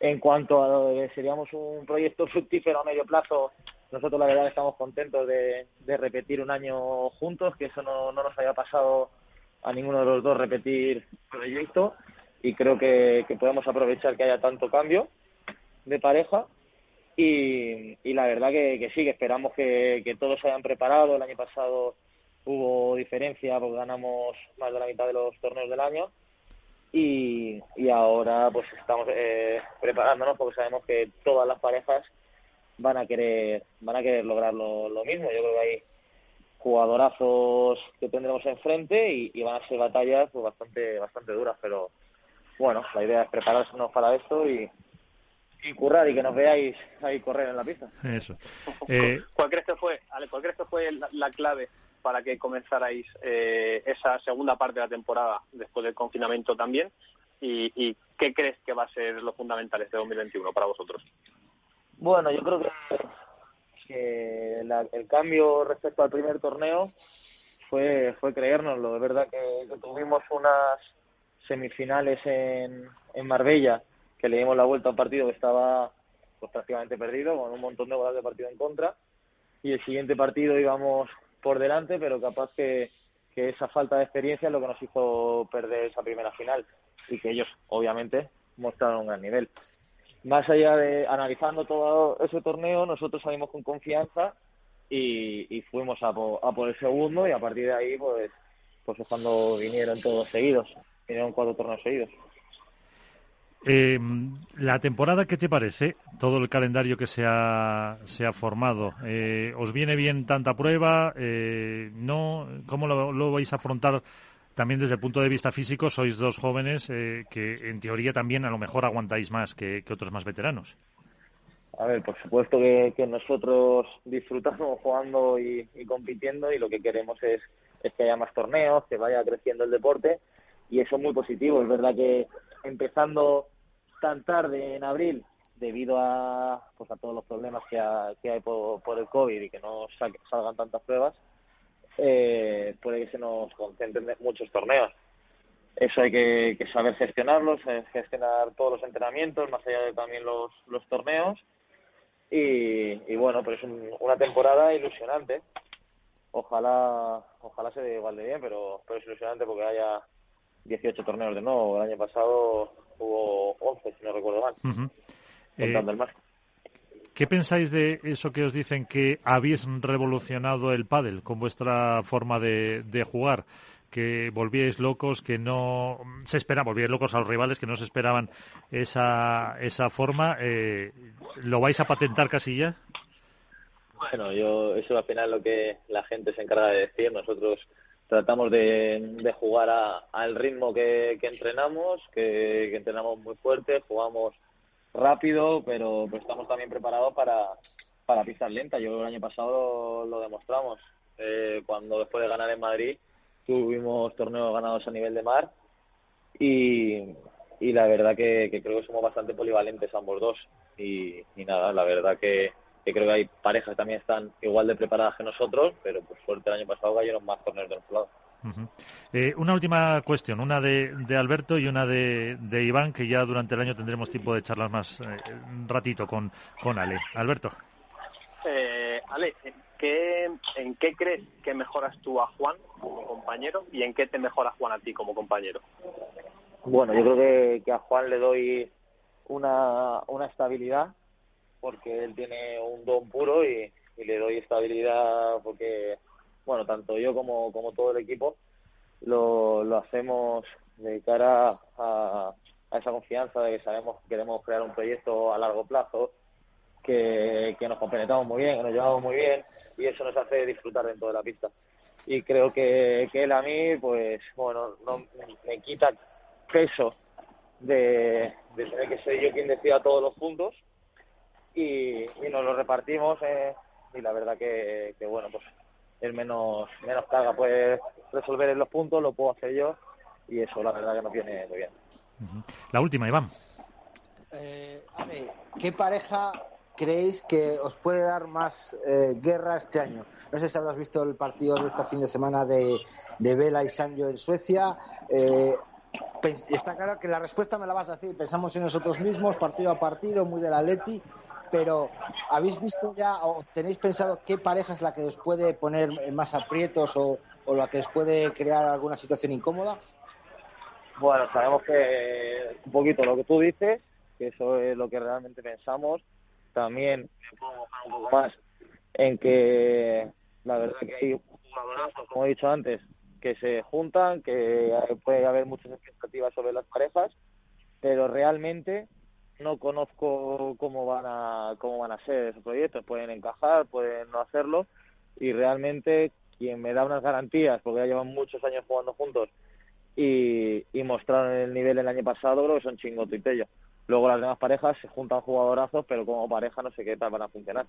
En cuanto a que seríamos un proyecto fructífero a medio plazo, nosotros la verdad estamos contentos de, repetir un año juntos, que eso no, no nos había pasado a ninguno de los dos repetir proyecto y creo que, podemos aprovechar que haya tanto cambio de pareja Y, y la verdad que, que sí, que esperamos que, que todos se hayan preparado. El año pasado hubo diferencia porque ganamos más de la mitad de los torneos del año y, y ahora pues estamos eh, preparándonos porque sabemos que todas las parejas van a querer van a querer lograr lo, mismo. Yo creo que hay jugadorazos que tendremos enfrente y, y van a ser batallas pues, bastante bastante duras, pero bueno, la idea es prepararnos para esto y, y currar y que nos veáis ahí correr en la pista. Eso. Eh... ¿Cuál crees que fue, cuál crees que fue la, clave para que comenzarais eh, esa segunda parte de la temporada después del confinamiento también? ¿Y, ¿Y, qué crees que va a ser lo fundamental este 2021 para vosotros? Bueno, yo creo que, que el cambio respecto al primer torneo fue, fue creérnoslo. De verdad que, tuvimos unas semifinales en, en Marbella que le dimos la vuelta a un partido que estaba pues, prácticamente perdido, con un montón de goles de partido en contra. Y el siguiente partido íbamos por delante, pero capaz que, que esa falta de experiencia es lo que nos hizo perder esa primera final y que ellos, obviamente, mostraron un gran nivel. Más allá de analizando todo ese torneo, nosotros salimos con confianza y, fuimos a por, a por el segundo y a partir de ahí, pues, pues es cuando vinieron todos seguidos. Vinieron cuatro torneos seguidos. Eh, la temporada, ¿qué te parece? Todo el calendario que se ha, se ha formado. Eh, ¿Os viene bien tanta prueba? Eh, ¿No? ¿Cómo lo, vais a afrontar también desde el punto de vista físico? Sois dos jóvenes eh, que en teoría también a lo mejor aguantáis más que, otros más veteranos. A ver, por supuesto que, nosotros disfrutamos jugando y, compitiendo y lo que queremos es, que haya más torneos, que vaya creciendo el deporte y eso es muy positivo. Es verdad que empezando tan tarde en abril debido a pues a todos los problemas que, hay por, el COVID y que no salgan tantas pruebas, eh, puede que se nos concentren muchos torneos. Eso hay que, saber gestionarlos, eh, gestionar todos los entrenamientos, más allá de también los, los torneos. Y, bueno, pero es una temporada ilusionante. Ojalá ojalá se dé igual de bien, pero, pero es ilusionante porque haya 18 torneos de nuevo. El año pasado hubo 11, si no recuerdo mal. Eh, ¿Qué pensáis de eso que os dicen que habéis revolucionado el pádel con vuestra forma de, jugar? Que volvíais locos, que no se esperaban, volvíais locos a los rivales que no se esperaban esa, esa forma. Eh, ¿Lo vais a patentar casi ya? Bueno, yo eso al final lo que la gente se encarga de decir. Nosotros tratamos de, jugar al ritmo que, entrenamos, que, entrenamos muy fuerte, jugamos rápido, pero, estamos también preparados para, para pisar lenta. Yo el año pasado lo, demostramos. Eh, cuando después de ganar en Madrid tuvimos torneos ganados a nivel de mar y, y la verdad que, creo que somos bastante polivalentes ambos dos. Y, nada, la verdad que, que creo que hay parejas que también están igual de preparadas que nosotros, pero por suerte el año pasado cayeron más torneos de nuestro lado. Eh, una última cuestión, una de, Alberto y una de, Iván, que ya durante el año tendremos tiempo de charlar más eh, un ratito con, con Ale. Alberto. Eh, Ale, ¿qué, ¿en qué crees que mejoras tú a Juan como compañero y en qué te mejora Juan a ti como compañero? Bueno, yo creo que, que a Juan le doy una, una estabilidad porque él tiene un don puro y, le doy estabilidad porque, bueno, tanto yo como, todo el equipo lo, hacemos de cara a, esa confianza de que sabemos que queremos crear un proyecto a largo plazo, que, nos compenetramos muy bien, que nos llevamos muy bien y eso nos hace disfrutar dentro de la pista. Y creo que, él a mí, pues, bueno, no me quita peso de, de tener que ser yo quien decida todos los puntos y, nos lo repartimos eh, y la verdad que, bueno, pues es menos, menos carga, puede resolver en los puntos, lo puedo hacer yo y eso la verdad que nos viene muy bien. La última, Iván. Eh, ¿qué pareja creéis que os puede dar más eh, guerra este año? No sé si habrás visto el partido de este fin de semana de, de Vela y Sancho en Suecia. Eh, está claro que la respuesta me la vas a decir. Pensamos en nosotros mismos, partido a partido, muy de la Leti pero ¿habéis visto ya o tenéis pensado qué pareja es la que os puede poner más aprietos o, la que os puede crear alguna situación incómoda? Bueno, sabemos que un poquito lo que tú dices, que eso es lo que realmente pensamos, también me puedo mojar un poco más en que la verdad que hay jugadorazos, como he dicho antes, que se juntan, que puede haber muchas expectativas sobre las parejas, pero realmente no conozco cómo van a cómo van a ser esos proyectos, pueden encajar, pueden no hacerlo y realmente quien me da unas garantías, porque ya llevan muchos años jugando juntos y, y mostraron el nivel el año pasado, creo que son Chingoto y Tello. Luego las demás parejas se juntan jugadorazos, pero como pareja no sé qué tal van a funcionar.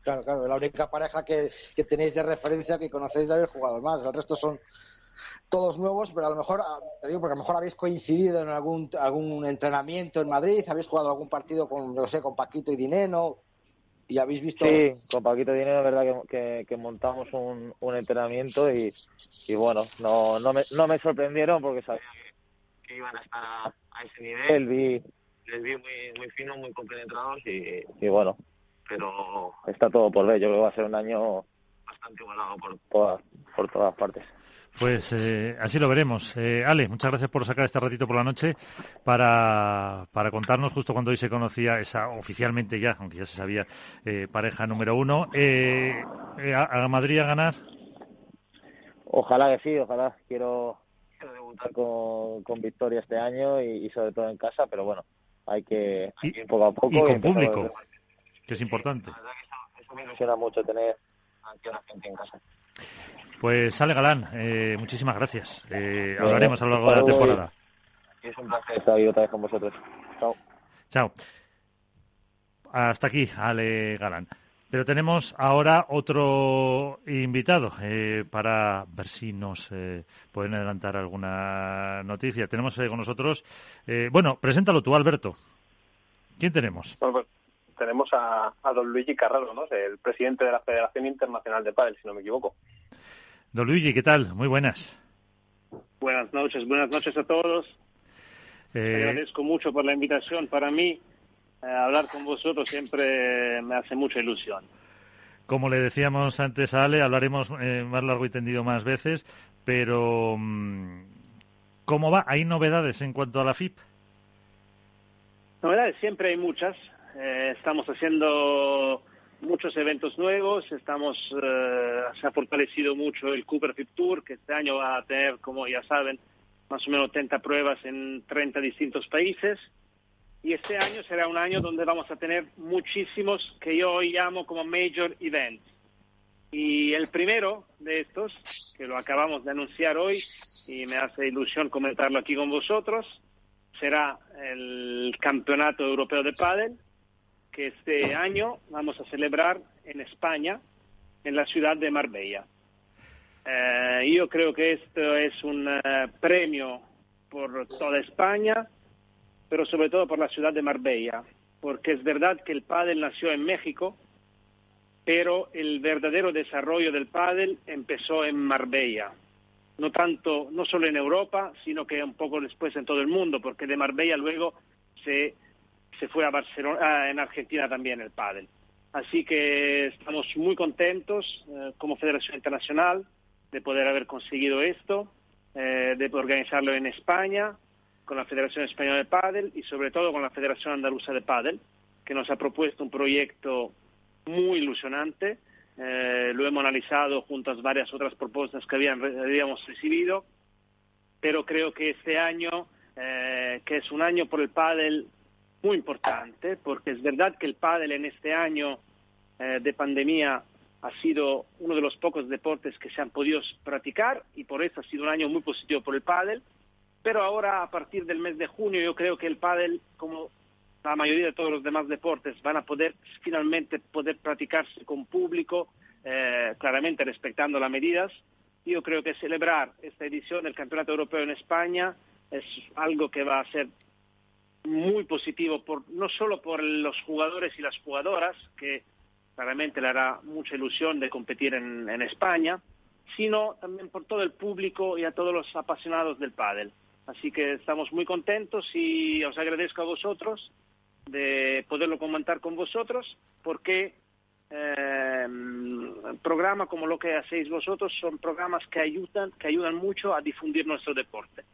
Claro, claro, la única pareja que, que tenéis de referencia que conocéis de haber jugado más. El resto son todos nuevos, pero a lo mejor, ah, te digo, porque a lo mejor habéis coincidido en algún, algún entrenamiento en Madrid, habéis jugado algún partido con, no sé, con Paquito y Dineno, y habéis visto... Sí, con Paquito y Dineno es verdad que, que, montamos un, un entrenamiento y, y bueno, no, no, me, no me sorprendieron porque sabía que, iban a estar a, ese nivel, vi, les vi muy, muy finos, muy compenetrados y, y bueno, pero está todo por ver, yo creo que va a ser un año bastante igualado por todas, por todas partes. Pues eh, así lo veremos. Eh, Ale, muchas gracias por sacar este ratito por la noche para, para contarnos justo cuando hoy se conocía esa oficialmente ya, aunque ya se sabía, eh, pareja número uno. Eh, a, a, Madrid a ganar? Ojalá que sí, ojalá. Quiero, quiero debutar con, con victoria este año y, y, sobre todo en casa, pero bueno, hay que, hay que ir poco a poco. Y con público, que es importante. La verdad que eso, eso me ilusiona mucho tener a la gente en casa. Pues Ale Galán, eh, muchísimas gracias. Eh, bueno, hablaremos a lo largo de la temporada. Es un placer estar ahí otra vez con vosotros. Chao. Chao. Hasta aquí, Ale Galán. Pero tenemos ahora otro invitado eh, para ver si nos eh, pueden adelantar alguna noticia. Tenemos eh, con nosotros, bueno, preséntalo tú, Alberto. ¿Quién tenemos? Bueno, pues tenemos a, a, don Luigi Carraro, ¿no? el presidente de la Federación Internacional de Padel, si no me equivoco. Don Luigi, ¿qué tal? Muy buenas. Buenas noches, buenas noches a todos. Eh... Agradezco mucho por la invitación. Para mí, eh, hablar con vosotros siempre me hace mucha ilusión. Como le decíamos antes a Ale, hablaremos eh, más largo y tendido más veces, pero mm, ¿cómo va? ¿Hay novedades en cuanto a la FIP? Novedades siempre hay muchas. Eh, estamos haciendo muchos eventos nuevos, estamos eh, se ha fortalecido mucho el Cooper Fit Tour, que este año va a tener, como ya saben, más o menos 30 pruebas en 30 distintos países. Y este año será un año donde vamos a tener muchísimos que yo hoy llamo como major events. Y el primero de estos, que lo acabamos de anunciar hoy, y me hace ilusión comentarlo aquí con vosotros, será el Campeonato Europeo de Pádel, que este año vamos a celebrar en España, en la ciudad de Marbella. Eh, yo creo que esto es un uh, premio por toda España, pero sobre todo por la ciudad de Marbella, porque es verdad que el pádel nació en México, pero el verdadero desarrollo del pádel empezó en Marbella. No tanto, no solo en Europa, sino que un poco después en todo el mundo, porque de Marbella luego se se fue a Barcelona, en Argentina también el pádel. Así que estamos muy contentos eh, como Federación Internacional de poder haber conseguido esto, eh, de organizarlo en España con la Federación Española de Pádel y sobre todo con la Federación Andaluza de Pádel, que nos ha propuesto un proyecto muy ilusionante. Eh, lo hemos analizado junto a varias otras propuestas que habían, habíamos recibido, pero creo que este año, eh, que es un año por el pádel muy importante, porque es verdad que el pádel en este año eh, de pandemia ha sido uno de los pocos deportes que se han podido practicar y por eso ha sido un año muy positivo por el pádel. Pero ahora, a partir del mes de junio, yo creo que el pádel, como la mayoría de todos los demás deportes, van a poder finalmente poder practicarse con público, eh, claramente respetando las medidas. Yo creo que celebrar esta edición del Campeonato Europeo en España es algo que va a ser muy positivo, por, no solo por los jugadores y las jugadoras, que claramente le hará mucha ilusión de competir en, en España, sino también por todo el público y a todos los apasionados del pádel. Así que estamos muy contentos y os agradezco a vosotros de poderlo comentar con vosotros, porque eh, programas como lo que hacéis vosotros son programas que ayudan, que ayudan mucho a difundir nuestro deporte.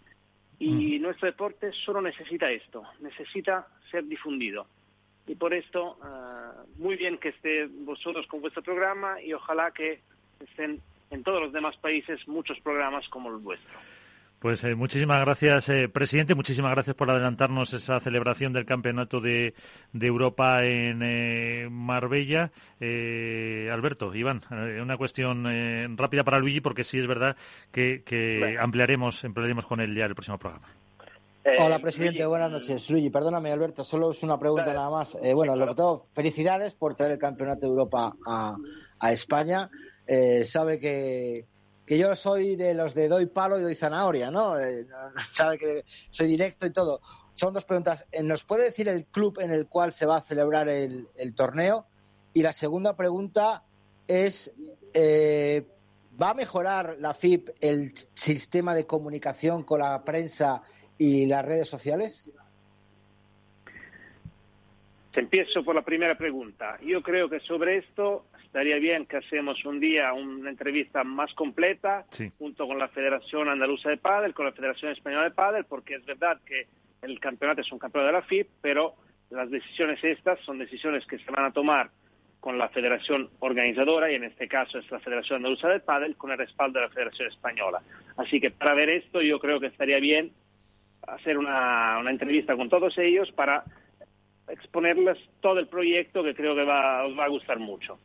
Y nuestro deporte solo necesita esto, necesita ser difundido. Y por esto, ah, muy bien que esté vosotros con vuestro programa y ojalá que estén en todos los demás países muchos programas como el vuestro. Pues eh, muchísimas gracias, eh, presidente. Muchísimas gracias por adelantarnos esa celebración del Campeonato de, Europa en eh, Marbella. Alberto, Iván, una cuestión rápida para Luigi, porque sí es verdad que, ampliaremos, ampliaremos con él ya el próximo programa. Hola, presidente. buenas noches. Luigi, perdóname, Alberto, solo es una pregunta nada más. bueno, lo que todo, felicidades por traer el Campeonato de Europa a, a España. sabe que que yo soy de los de doy palo y doy zanahoria, ¿no? Eh, que soy directo y todo. Son dos preguntas. Eh, ¿Nos puede decir el club en el cual se va a celebrar el, torneo? Y la segunda pregunta es, eh, ¿va a mejorar la FIP el sistema de comunicación con la prensa y las redes sociales? Empiezo por la primera pregunta. Yo creo que sobre esto estaría bien que hacemos un día una entrevista más completa junto con la Federación Andaluza de Padel, con la Federación Española de Padel, porque es verdad que el campeonato es un campeonato de la FIP, pero las decisiones estas son decisiones que se van a tomar con la federación organizadora y en este caso es la Federación Andaluza de Padel con el respaldo de la Federación Española. Así que para ver esto yo creo que estaría bien hacer una, una entrevista con todos ellos para exponerles todo el proyecto que creo que va, os va a gustar mucho.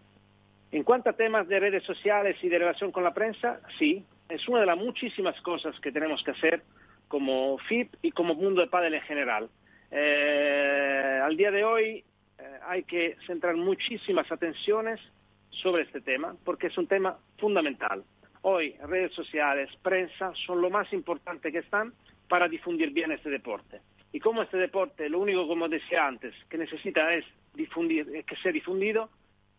En cuanto a temas de redes sociales y de relación con la prensa, sí, es una de las muchísimas cosas que tenemos que hacer como FIP y como mundo de pádel en general. Eh, al día de hoy eh, hay que centrar muchísimas atenciones sobre este tema porque es un tema fundamental. Hoy redes sociales, prensa son lo más importante que están para difundir bien este deporte. Y como este deporte, lo único, como decía antes, que necesita es difundir, que sea difundido,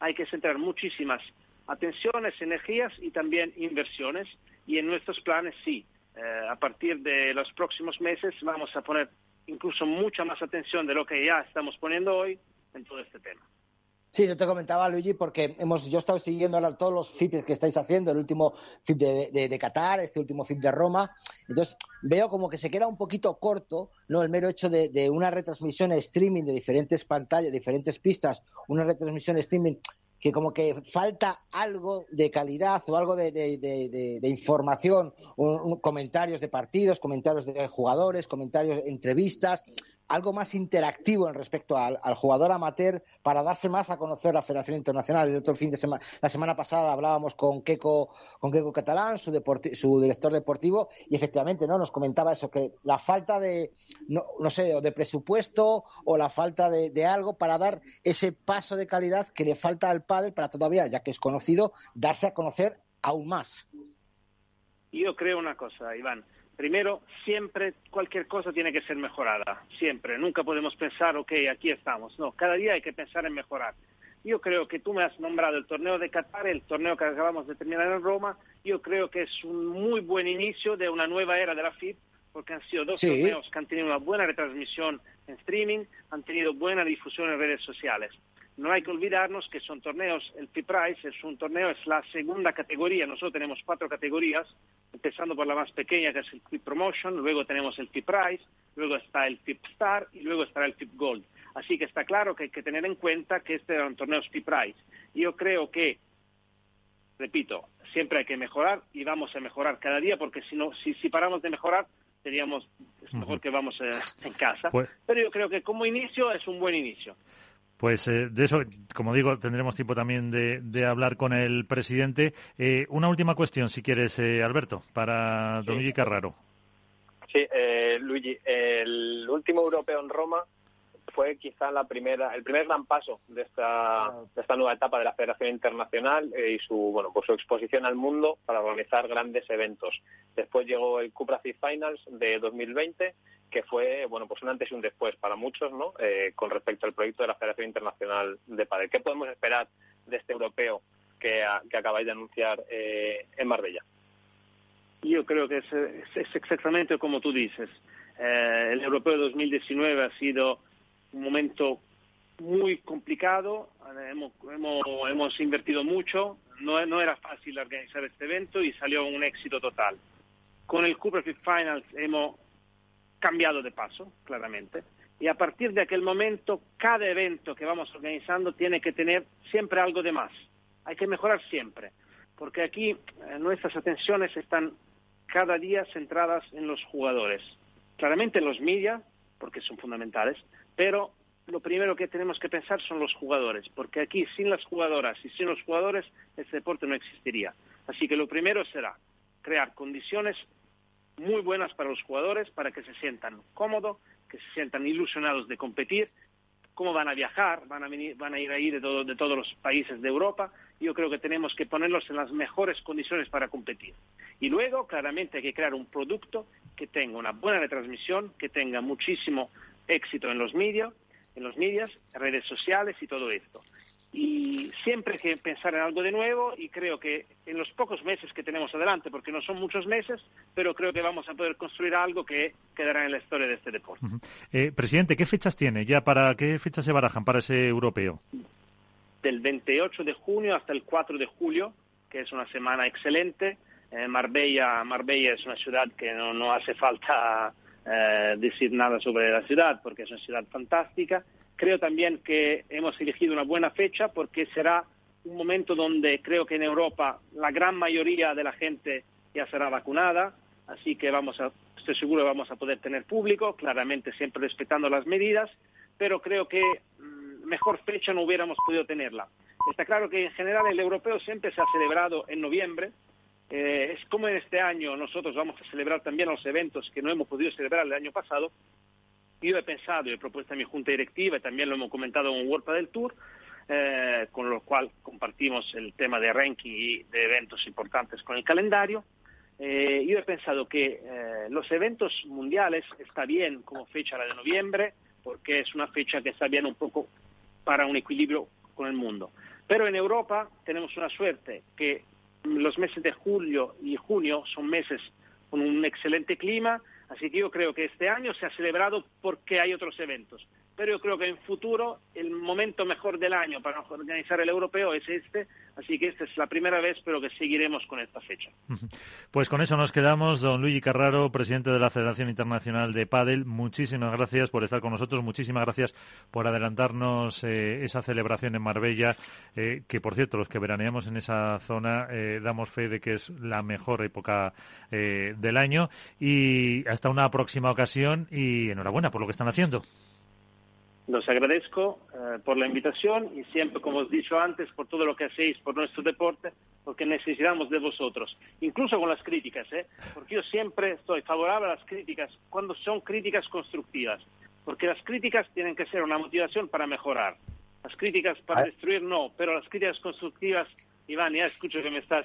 hay que centrar muchísimas atenciones, energías y también inversiones. Y en nuestros planes sí, eh, a partir de los próximos meses vamos a poner incluso mucha más atención de lo que ya estamos poniendo hoy en todo este tema. Sí, yo te comentaba, Luigi, porque hemos, yo he estado siguiendo ahora todos los FIP que estáis haciendo, el último FIP de, de, Qatar, este último FIP de Roma. Entonces, veo como que se queda un poquito corto, ¿no? El mero hecho de, una retransmisión streaming de diferentes pantallas, diferentes pistas, una retransmisión streaming que como que falta algo de calidad o algo de, información, comentarios de partidos, comentarios de jugadores, comentarios, entrevistas, algo más interactivo en respecto al, jugador amateur para darse más a conocer la Federación Internacional. El otro fin de semana, la semana pasada hablábamos con Keco, con Keco Catalán, su, su director deportivo, y efectivamente no nos comentaba eso, que la falta de, no, no sé, o de presupuesto o la falta de, de, algo para dar ese paso de calidad que le falta al padre para todavía, ya que es conocido, darse a conocer aún más. Yo creo una cosa, Iván Primero, siempre cualquier cosa tiene que ser mejorada, siempre. Nunca podemos pensar, ok, aquí estamos. No, cada día hay que pensar en mejorar. Yo creo que tú me has nombrado el torneo de Qatar, el torneo que acabamos de terminar en Roma. Yo creo que es un muy buen inicio de una nueva era de la FIP, porque han sido dos torneos que han tenido una buena retransmisión en streaming, han tenido buena difusión en redes sociales no hay que olvidarnos que son torneos, el FIP Price es un torneo, es la segunda categoría, nosotros tenemos cuatro categorías, empezando por la más pequeña que es el FIP Promotion, luego tenemos el FIP Price, luego está el FIP Star y luego estará el FIP Gold. Así que está claro que hay que tener en cuenta que este un torneo FIP Price. Yo creo que, repito, siempre hay que mejorar y vamos a mejorar cada día porque si, no, si, paramos de mejorar, seríamos, es mejor que vamos eh, en casa. Pues Pero yo creo que como inicio es un buen inicio. Pues eh, de eso, como digo, tendremos tiempo también de, hablar con el presidente. Eh, una última cuestión, si quieres, eh, Alberto, para Don Luigi Carraro. Sí, Luigi, el último europeo en Roma fue quizá la primera, el primer gran paso de esta, de esta nueva etapa de la Federación Internacional y su, bueno, pues su exposición al mundo para organizar grandes eventos. Después llegó el Cupra Finals de 2020 que fue bueno pues un antes y un después para muchos no eh, con respecto al proyecto de la Federación Internacional de Padel qué podemos esperar de este europeo que, acabáis de anunciar eh, en Marbella yo creo que es, exactamente como tú dices. Eh, el europeo de 2019 ha sido un momento muy complicado hemos, hemos, hemos invertido mucho no, no era fácil organizar este evento y salió un éxito total con el Cooper Finals hemos cambiado de paso, claramente. Y a partir de aquel momento, cada evento que vamos organizando tiene que tener siempre algo de más. Hay que mejorar siempre, porque aquí eh, nuestras atenciones están cada día centradas en los jugadores. Claramente en los media, porque son fundamentales, pero lo primero que tenemos que pensar son los jugadores, porque aquí sin las jugadoras y sin los jugadores este deporte no existiría. Así que lo primero será crear condiciones muy buenas para los jugadores, para que se sientan cómodos, que se sientan ilusionados de competir, cómo van a viajar, van a, venir, van a ir ahí de, de todos los países de Europa. Yo creo que tenemos que ponerlos en las mejores condiciones para competir. Y luego, claramente, hay que crear un producto que tenga una buena retransmisión, que tenga muchísimo éxito en los medios, en los medios, redes sociales y todo esto y siempre hay que pensar en algo de nuevo y creo que en los pocos meses que tenemos adelante, porque no son muchos meses, pero creo que vamos a poder construir algo que quedará en la historia de este deporte. Eh, presidente, ¿qué fechas tiene ya para qué fechas se barajan para ese europeo? Del 28 de junio hasta el 4 de julio, que es una semana excelente. Eh, Marbella, Marbella es una ciudad que no, no hace falta eh, decir nada sobre la ciudad porque es una ciudad fantástica Creo también que hemos elegido una buena fecha porque será un momento donde creo que en Europa la gran mayoría de la gente ya será vacunada, así que vamos a, estoy seguro que vamos a poder tener público, claramente siempre respetando las medidas, pero creo que mm, mejor fecha no hubiéramos podido tenerla. Está claro que en general el europeo siempre se ha celebrado en noviembre. Eh, es como en este año nosotros vamos a celebrar también los eventos que no hemos podido celebrar el año pasado, yo he pensado he propuesto a mi junta directiva, y también lo hemos comentado en World del Tour, eh, con lo cual compartimos el tema de ranking y de eventos importantes con el calendario. Eh, yo he pensado que eh, los eventos mundiales está bien como fecha la de noviembre, porque es una fecha que está bien un poco para un equilibrio con el mundo. Pero en Europa tenemos una suerte que los meses de julio y junio son meses con un excelente clima, Así que yo creo que este año se ha celebrado porque hay otros eventos. Pero yo creo que en futuro el momento mejor del año para organizar el europeo es este. Así que esta es la primera vez, pero que seguiremos con esta fecha. Pues con eso nos quedamos. Don Luigi Carraro, presidente de la Federación Internacional de Padel, muchísimas gracias por estar con nosotros. Muchísimas gracias por adelantarnos eh, esa celebración en Marbella, eh, que por cierto, los que veraneamos en esa zona eh, damos fe de que es la mejor época del año. Y hasta una próxima ocasión y enhorabuena por lo que están haciendo. Los agradezco eh, por la invitación y siempre, como os he dicho antes, por todo lo que hacéis por nuestro deporte, porque necesitamos de vosotros, incluso con las críticas, ¿eh? porque yo siempre estoy favorable a las críticas cuando son críticas constructivas, porque las críticas tienen que ser una motivación para mejorar. Las críticas para ah. destruir no, pero las críticas constructivas Iván, ya escucho que me estás,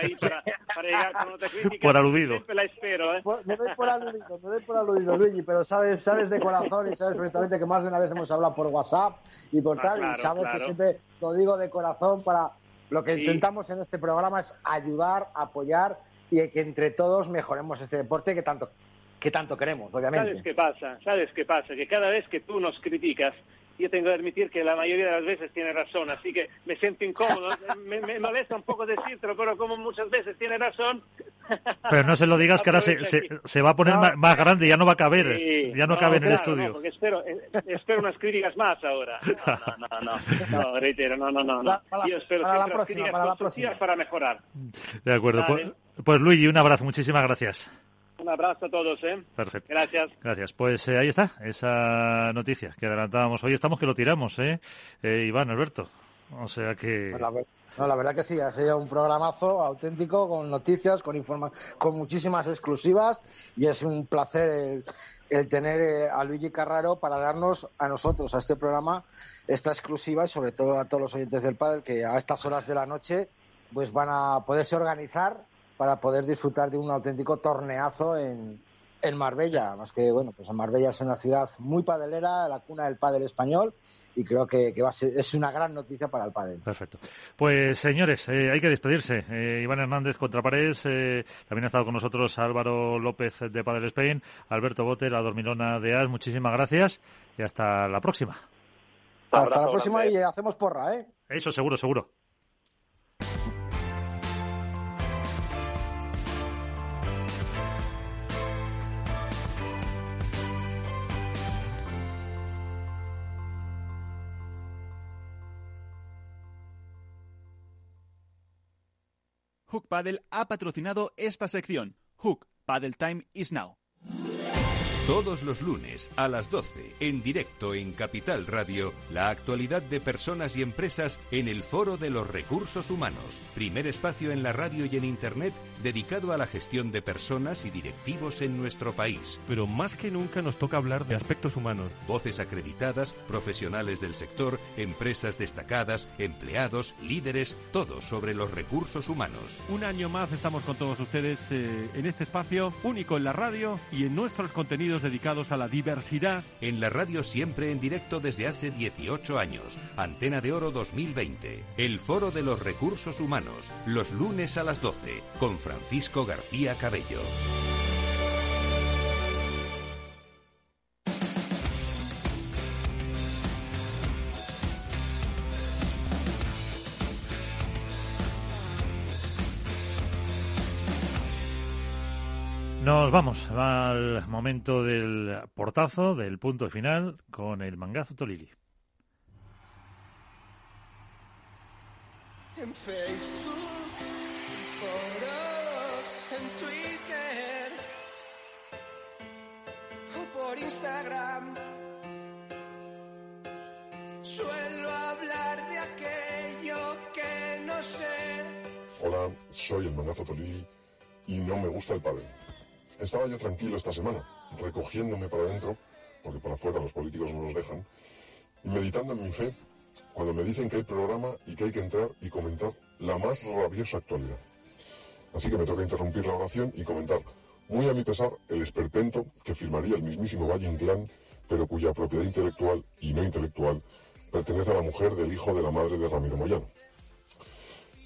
ahí para, llegar con otra crítica. Por aludido. Siempre la espero, ¿eh? me doy por aludido, me doy por aludido, Luigi, pero sabes, sabes de corazón y sabes perfectamente que más de una vez hemos hablado por WhatsApp y por ah, tal, y sabes que siempre lo digo de corazón para... Lo que intentamos en este programa es ayudar, apoyar y que entre todos mejoremos este deporte que tanto que tanto queremos, obviamente. ¿Sabes qué pasa? ¿Sabes qué pasa? Que cada vez que tú nos criticas, yo tengo que admitir que la mayoría de las veces tiene razón, así que me siento incómodo. Me, molesta un poco decírtelo, pero como muchas veces tiene razón. Pero no se lo digas que ahora se, se, va a poner más, grande, ya no va a caber, ya no, cabe en el estudio. porque espero, eh, espero unas críticas más ahora. No, no, no, no, reitero, no, no, no. Yo espero para la próxima, para, la próxima. para mejorar. De acuerdo. Pues, pues Luigi, un abrazo, muchísimas gracias. Un abrazo a todos, ¿eh? Perfecto. Gracias. Gracias. Pues eh, ahí está, esa noticia que adelantábamos. Hoy estamos que lo tiramos, ¿eh? eh Iván, Alberto. O sea que... Pues la, no, la verdad que sí, ha sido un programazo auténtico con noticias, con, informa con muchísimas exclusivas y es un placer el, tener eh, a Luigi Carraro para darnos a nosotros, a este programa, esta exclusiva y sobre todo a todos los oyentes del padre que a estas horas de la noche pues van a poderse organizar para poder disfrutar de un auténtico torneazo en, en Marbella. Más que, bueno, pues Marbella es una ciudad muy padelera, la cuna del pádel español, y creo que, va a ser, es una gran noticia para el pádel. Perfecto. Pues señores, eh, hay que despedirse. Eh, Iván Hernández contra Paredes, eh, también ha estado con nosotros Álvaro López de Padel Spain, Alberto Bote, la dormilona de AS, muchísimas gracias y hasta la próxima. Hasta la próxima y hacemos porra, ¿eh? Eso seguro, seguro. Hook Paddle ha patrocinado esta sección. Hook Paddle Time is now. Todos los lunes a las 12, en directo en Capital Radio, la actualidad de personas y empresas en el Foro de los Recursos Humanos, primer espacio en la radio y en Internet dedicado a la gestión de personas y directivos en nuestro país. Pero más que nunca nos toca hablar de aspectos humanos. Voces acreditadas, profesionales del sector, empresas destacadas, empleados, líderes, todo sobre los recursos humanos. Un año más estamos con todos ustedes eh, en este espacio único en la radio y en nuestros contenidos dedicados a la diversidad. En la radio siempre en directo desde hace 18 años. Antena de Oro 2020. El Foro de los Recursos Humanos. Los lunes a las 12. Con Francisco García Cabello. Nos vamos al momento del portazo, del punto final, con el mangazo Tolili. En Facebook, en Twitter o por Instagram. Suelo hablar de aquello que no sé. Hola, soy el mangazo Tolili y no me gusta el padre. Estaba yo tranquilo esta semana, recogiéndome para adentro, porque para afuera los políticos no nos dejan, y meditando en mi fe cuando me dicen que hay programa y que hay que entrar y comentar la más rabiosa actualidad. Así que me toca interrumpir la oración y comentar, muy a mi pesar, el esperpento que firmaría el mismísimo Valle Inclán, pero cuya propiedad intelectual y no intelectual pertenece a la mujer del hijo de la madre de Ramiro Moyano.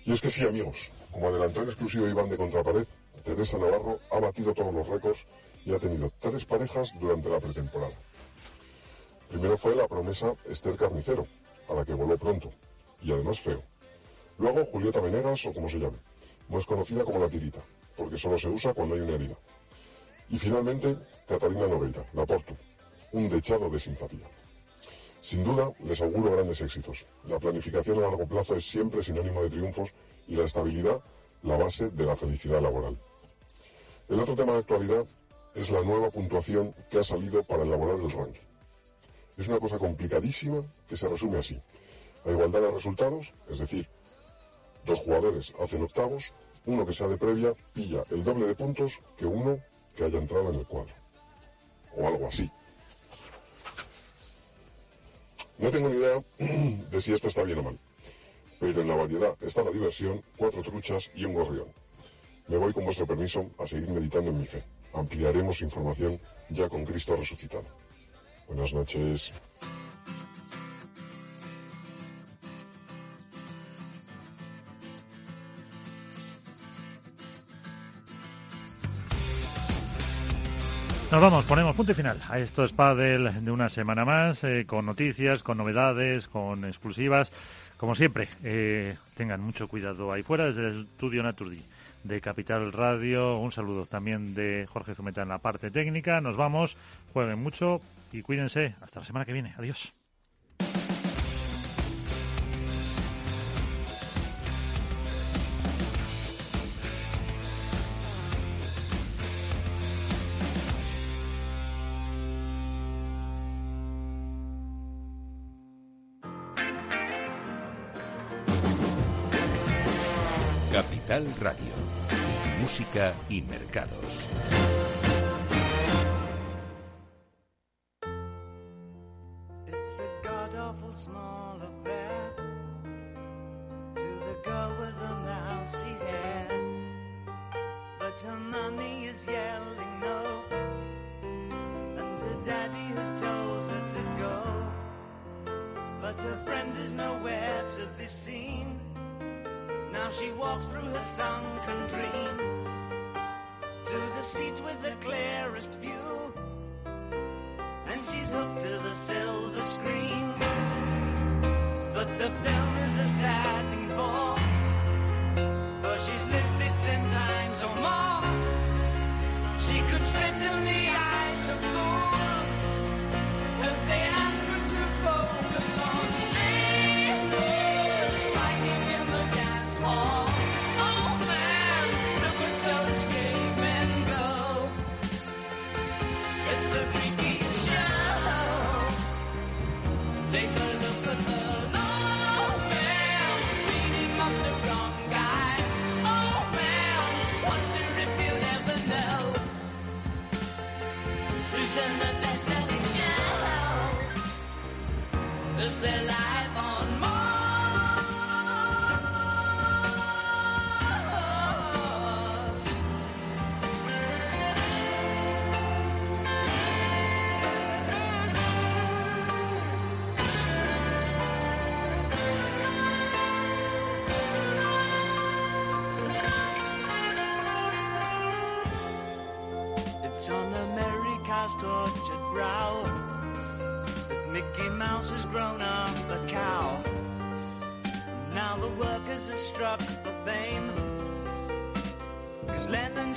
Y es que sí, amigos, como adelantó en exclusivo Iván de Contrapared, Teresa Navarro ha batido todos los récords y ha tenido tres parejas durante la pretemporada. Primero fue la promesa Esther Carnicero, a la que voló pronto, y además feo. Luego Julieta Venegas, o como se llame, más conocida como la tirita, porque solo se usa cuando hay una herida. Y finalmente, Catalina Nogueira, la Porto, un dechado de simpatía. Sin duda, les auguro grandes éxitos. La planificación a largo plazo es siempre sinónimo de triunfos y la estabilidad la base de la felicidad laboral. El otro tema de actualidad es la nueva puntuación que ha salido para elaborar el ranking. Es una cosa complicadísima que se resume así. A igualdad de resultados, es decir, dos jugadores hacen octavos, uno que sea de previa pilla el doble de puntos que uno que haya entrado en el cuadro. O algo así. No tengo ni idea de si esto está bien o mal, pero en la variedad está la diversión, cuatro truchas y un gorrión. Me voy con vuestro permiso a seguir meditando en mi fe. Ampliaremos información ya con Cristo resucitado. Buenas noches. Nos vamos, ponemos punto y final a esto es Padel de una semana más, eh, con noticias, con novedades, con exclusivas. Como siempre, eh, tengan mucho cuidado ahí fuera desde el estudio Naturdi de Capital Radio. Un saludo también de Jorge Zumeta en la parte técnica. Nos vamos, jueguen mucho y cuídense. Hasta la semana que viene. Adiós. Y mercados.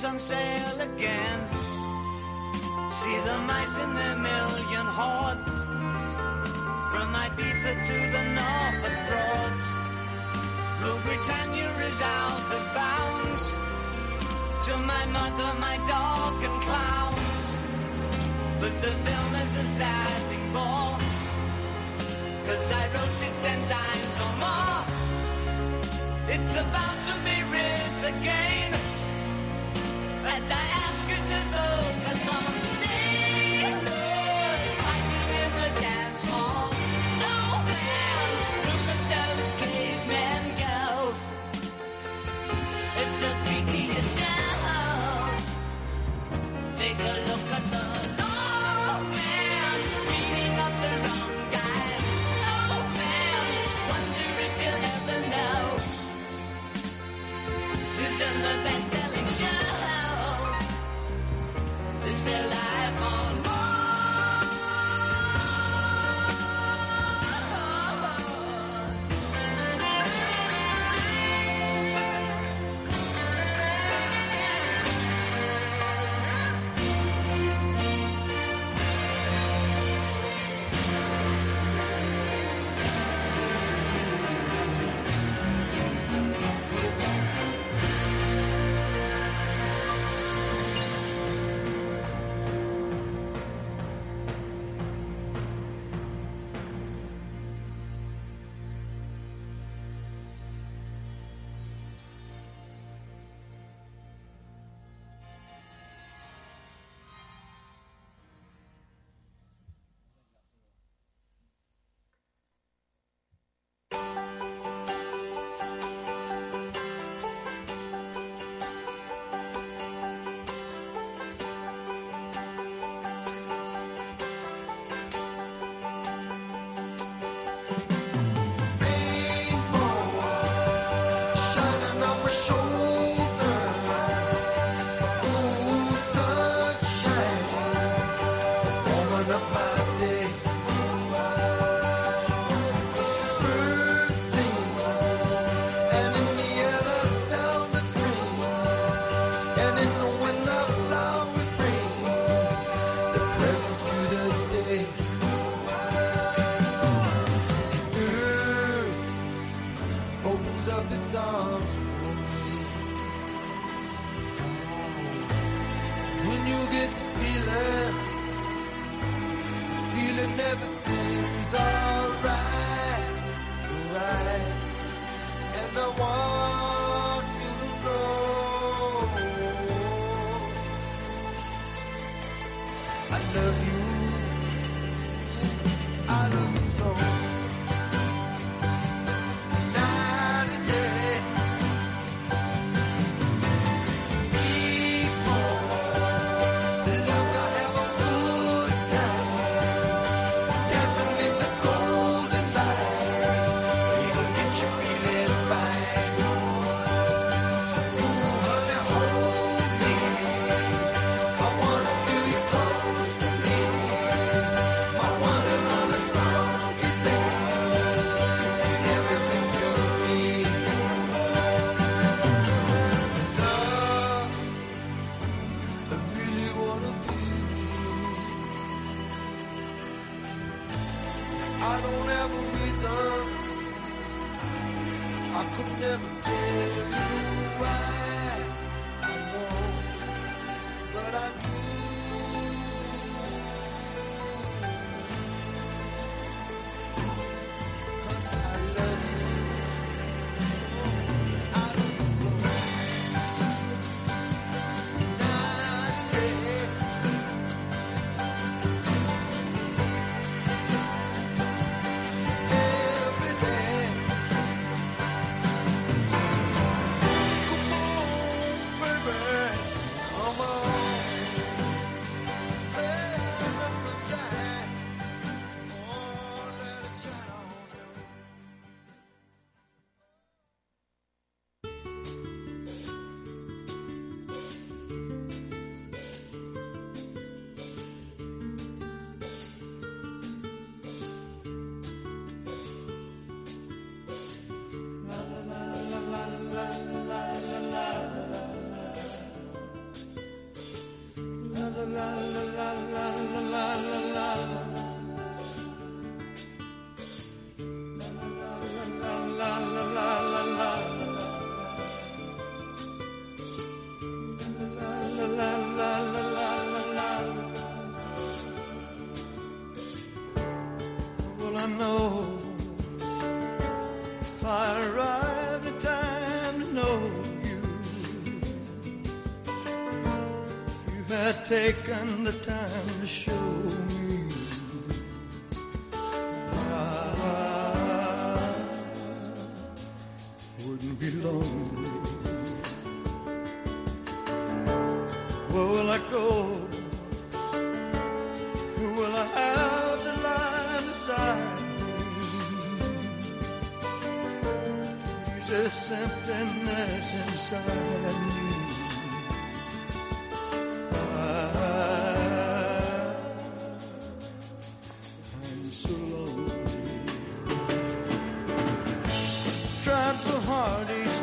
on sale again. See the mice in their million hordes. From Ibiza to the Norfolk Broads. Blue Britannia is out of bounds. To my mother, my dog, and clowns. But the film is a sad thing, bore. Cause I wrote it ten times or more. It's about to be writ again.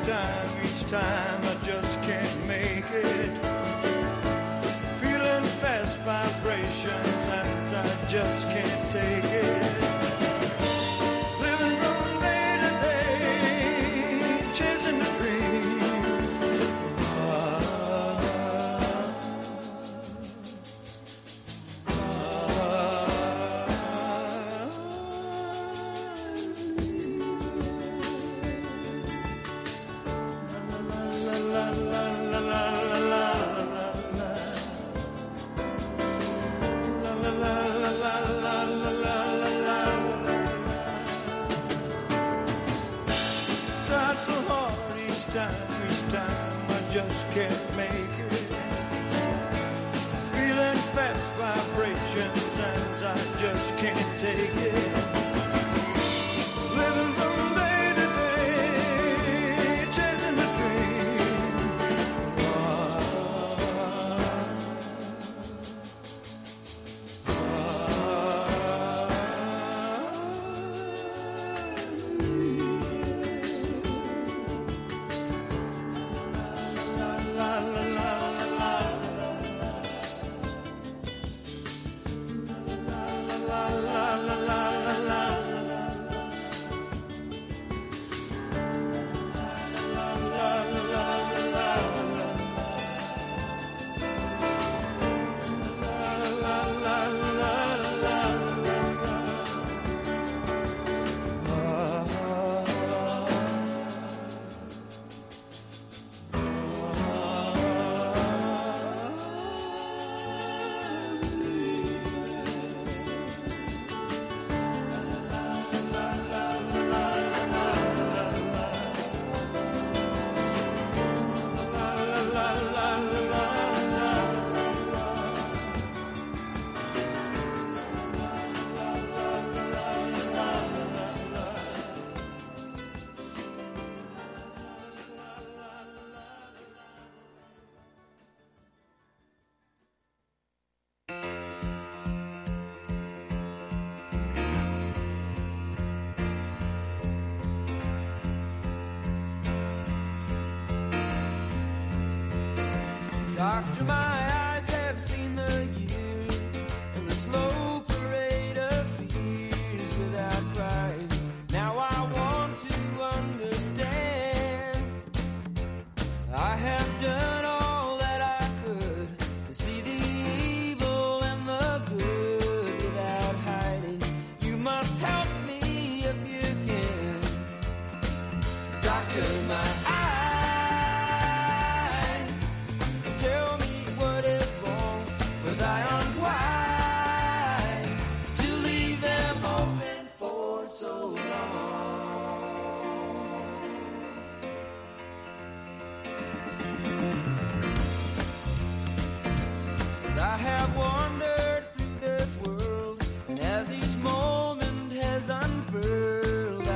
time, each time I just can't make it. Feeling fast vibrations and I just can't.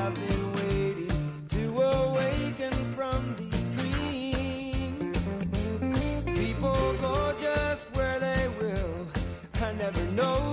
I've been waiting to awaken from these dreams. People go just where they will. I never know.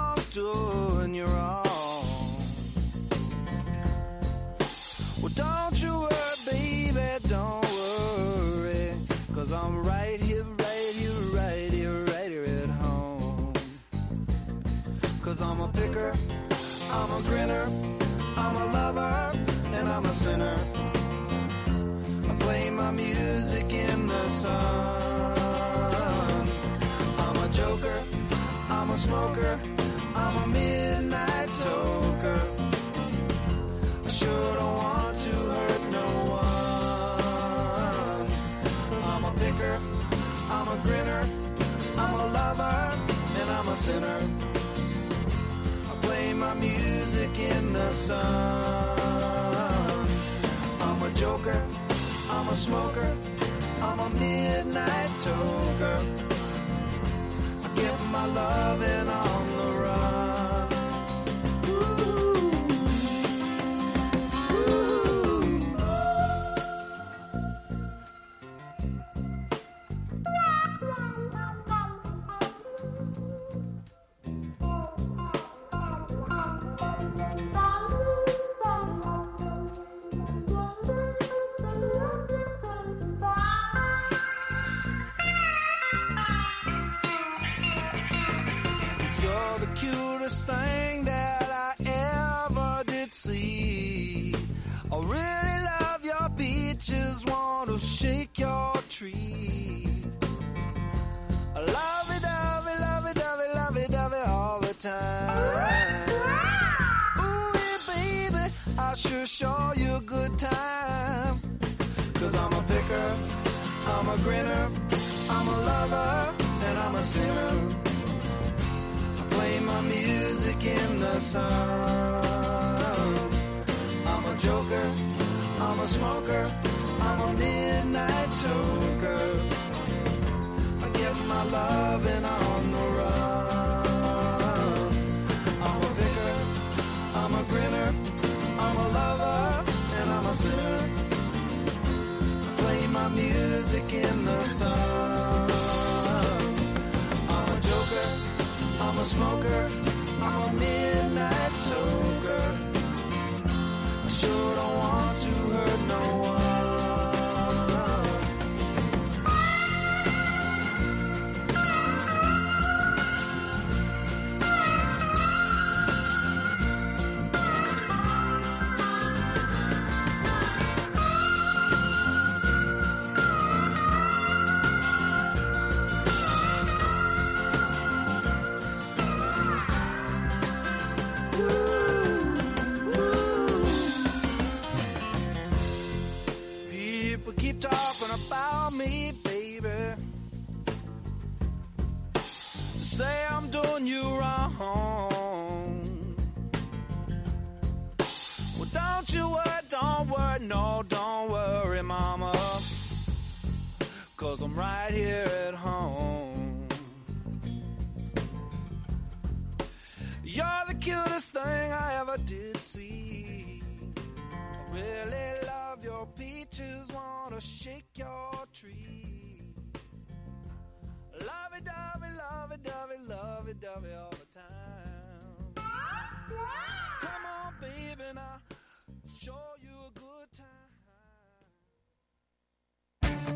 I'm a smoker, I'm a midnight toker. I get my loving on the run.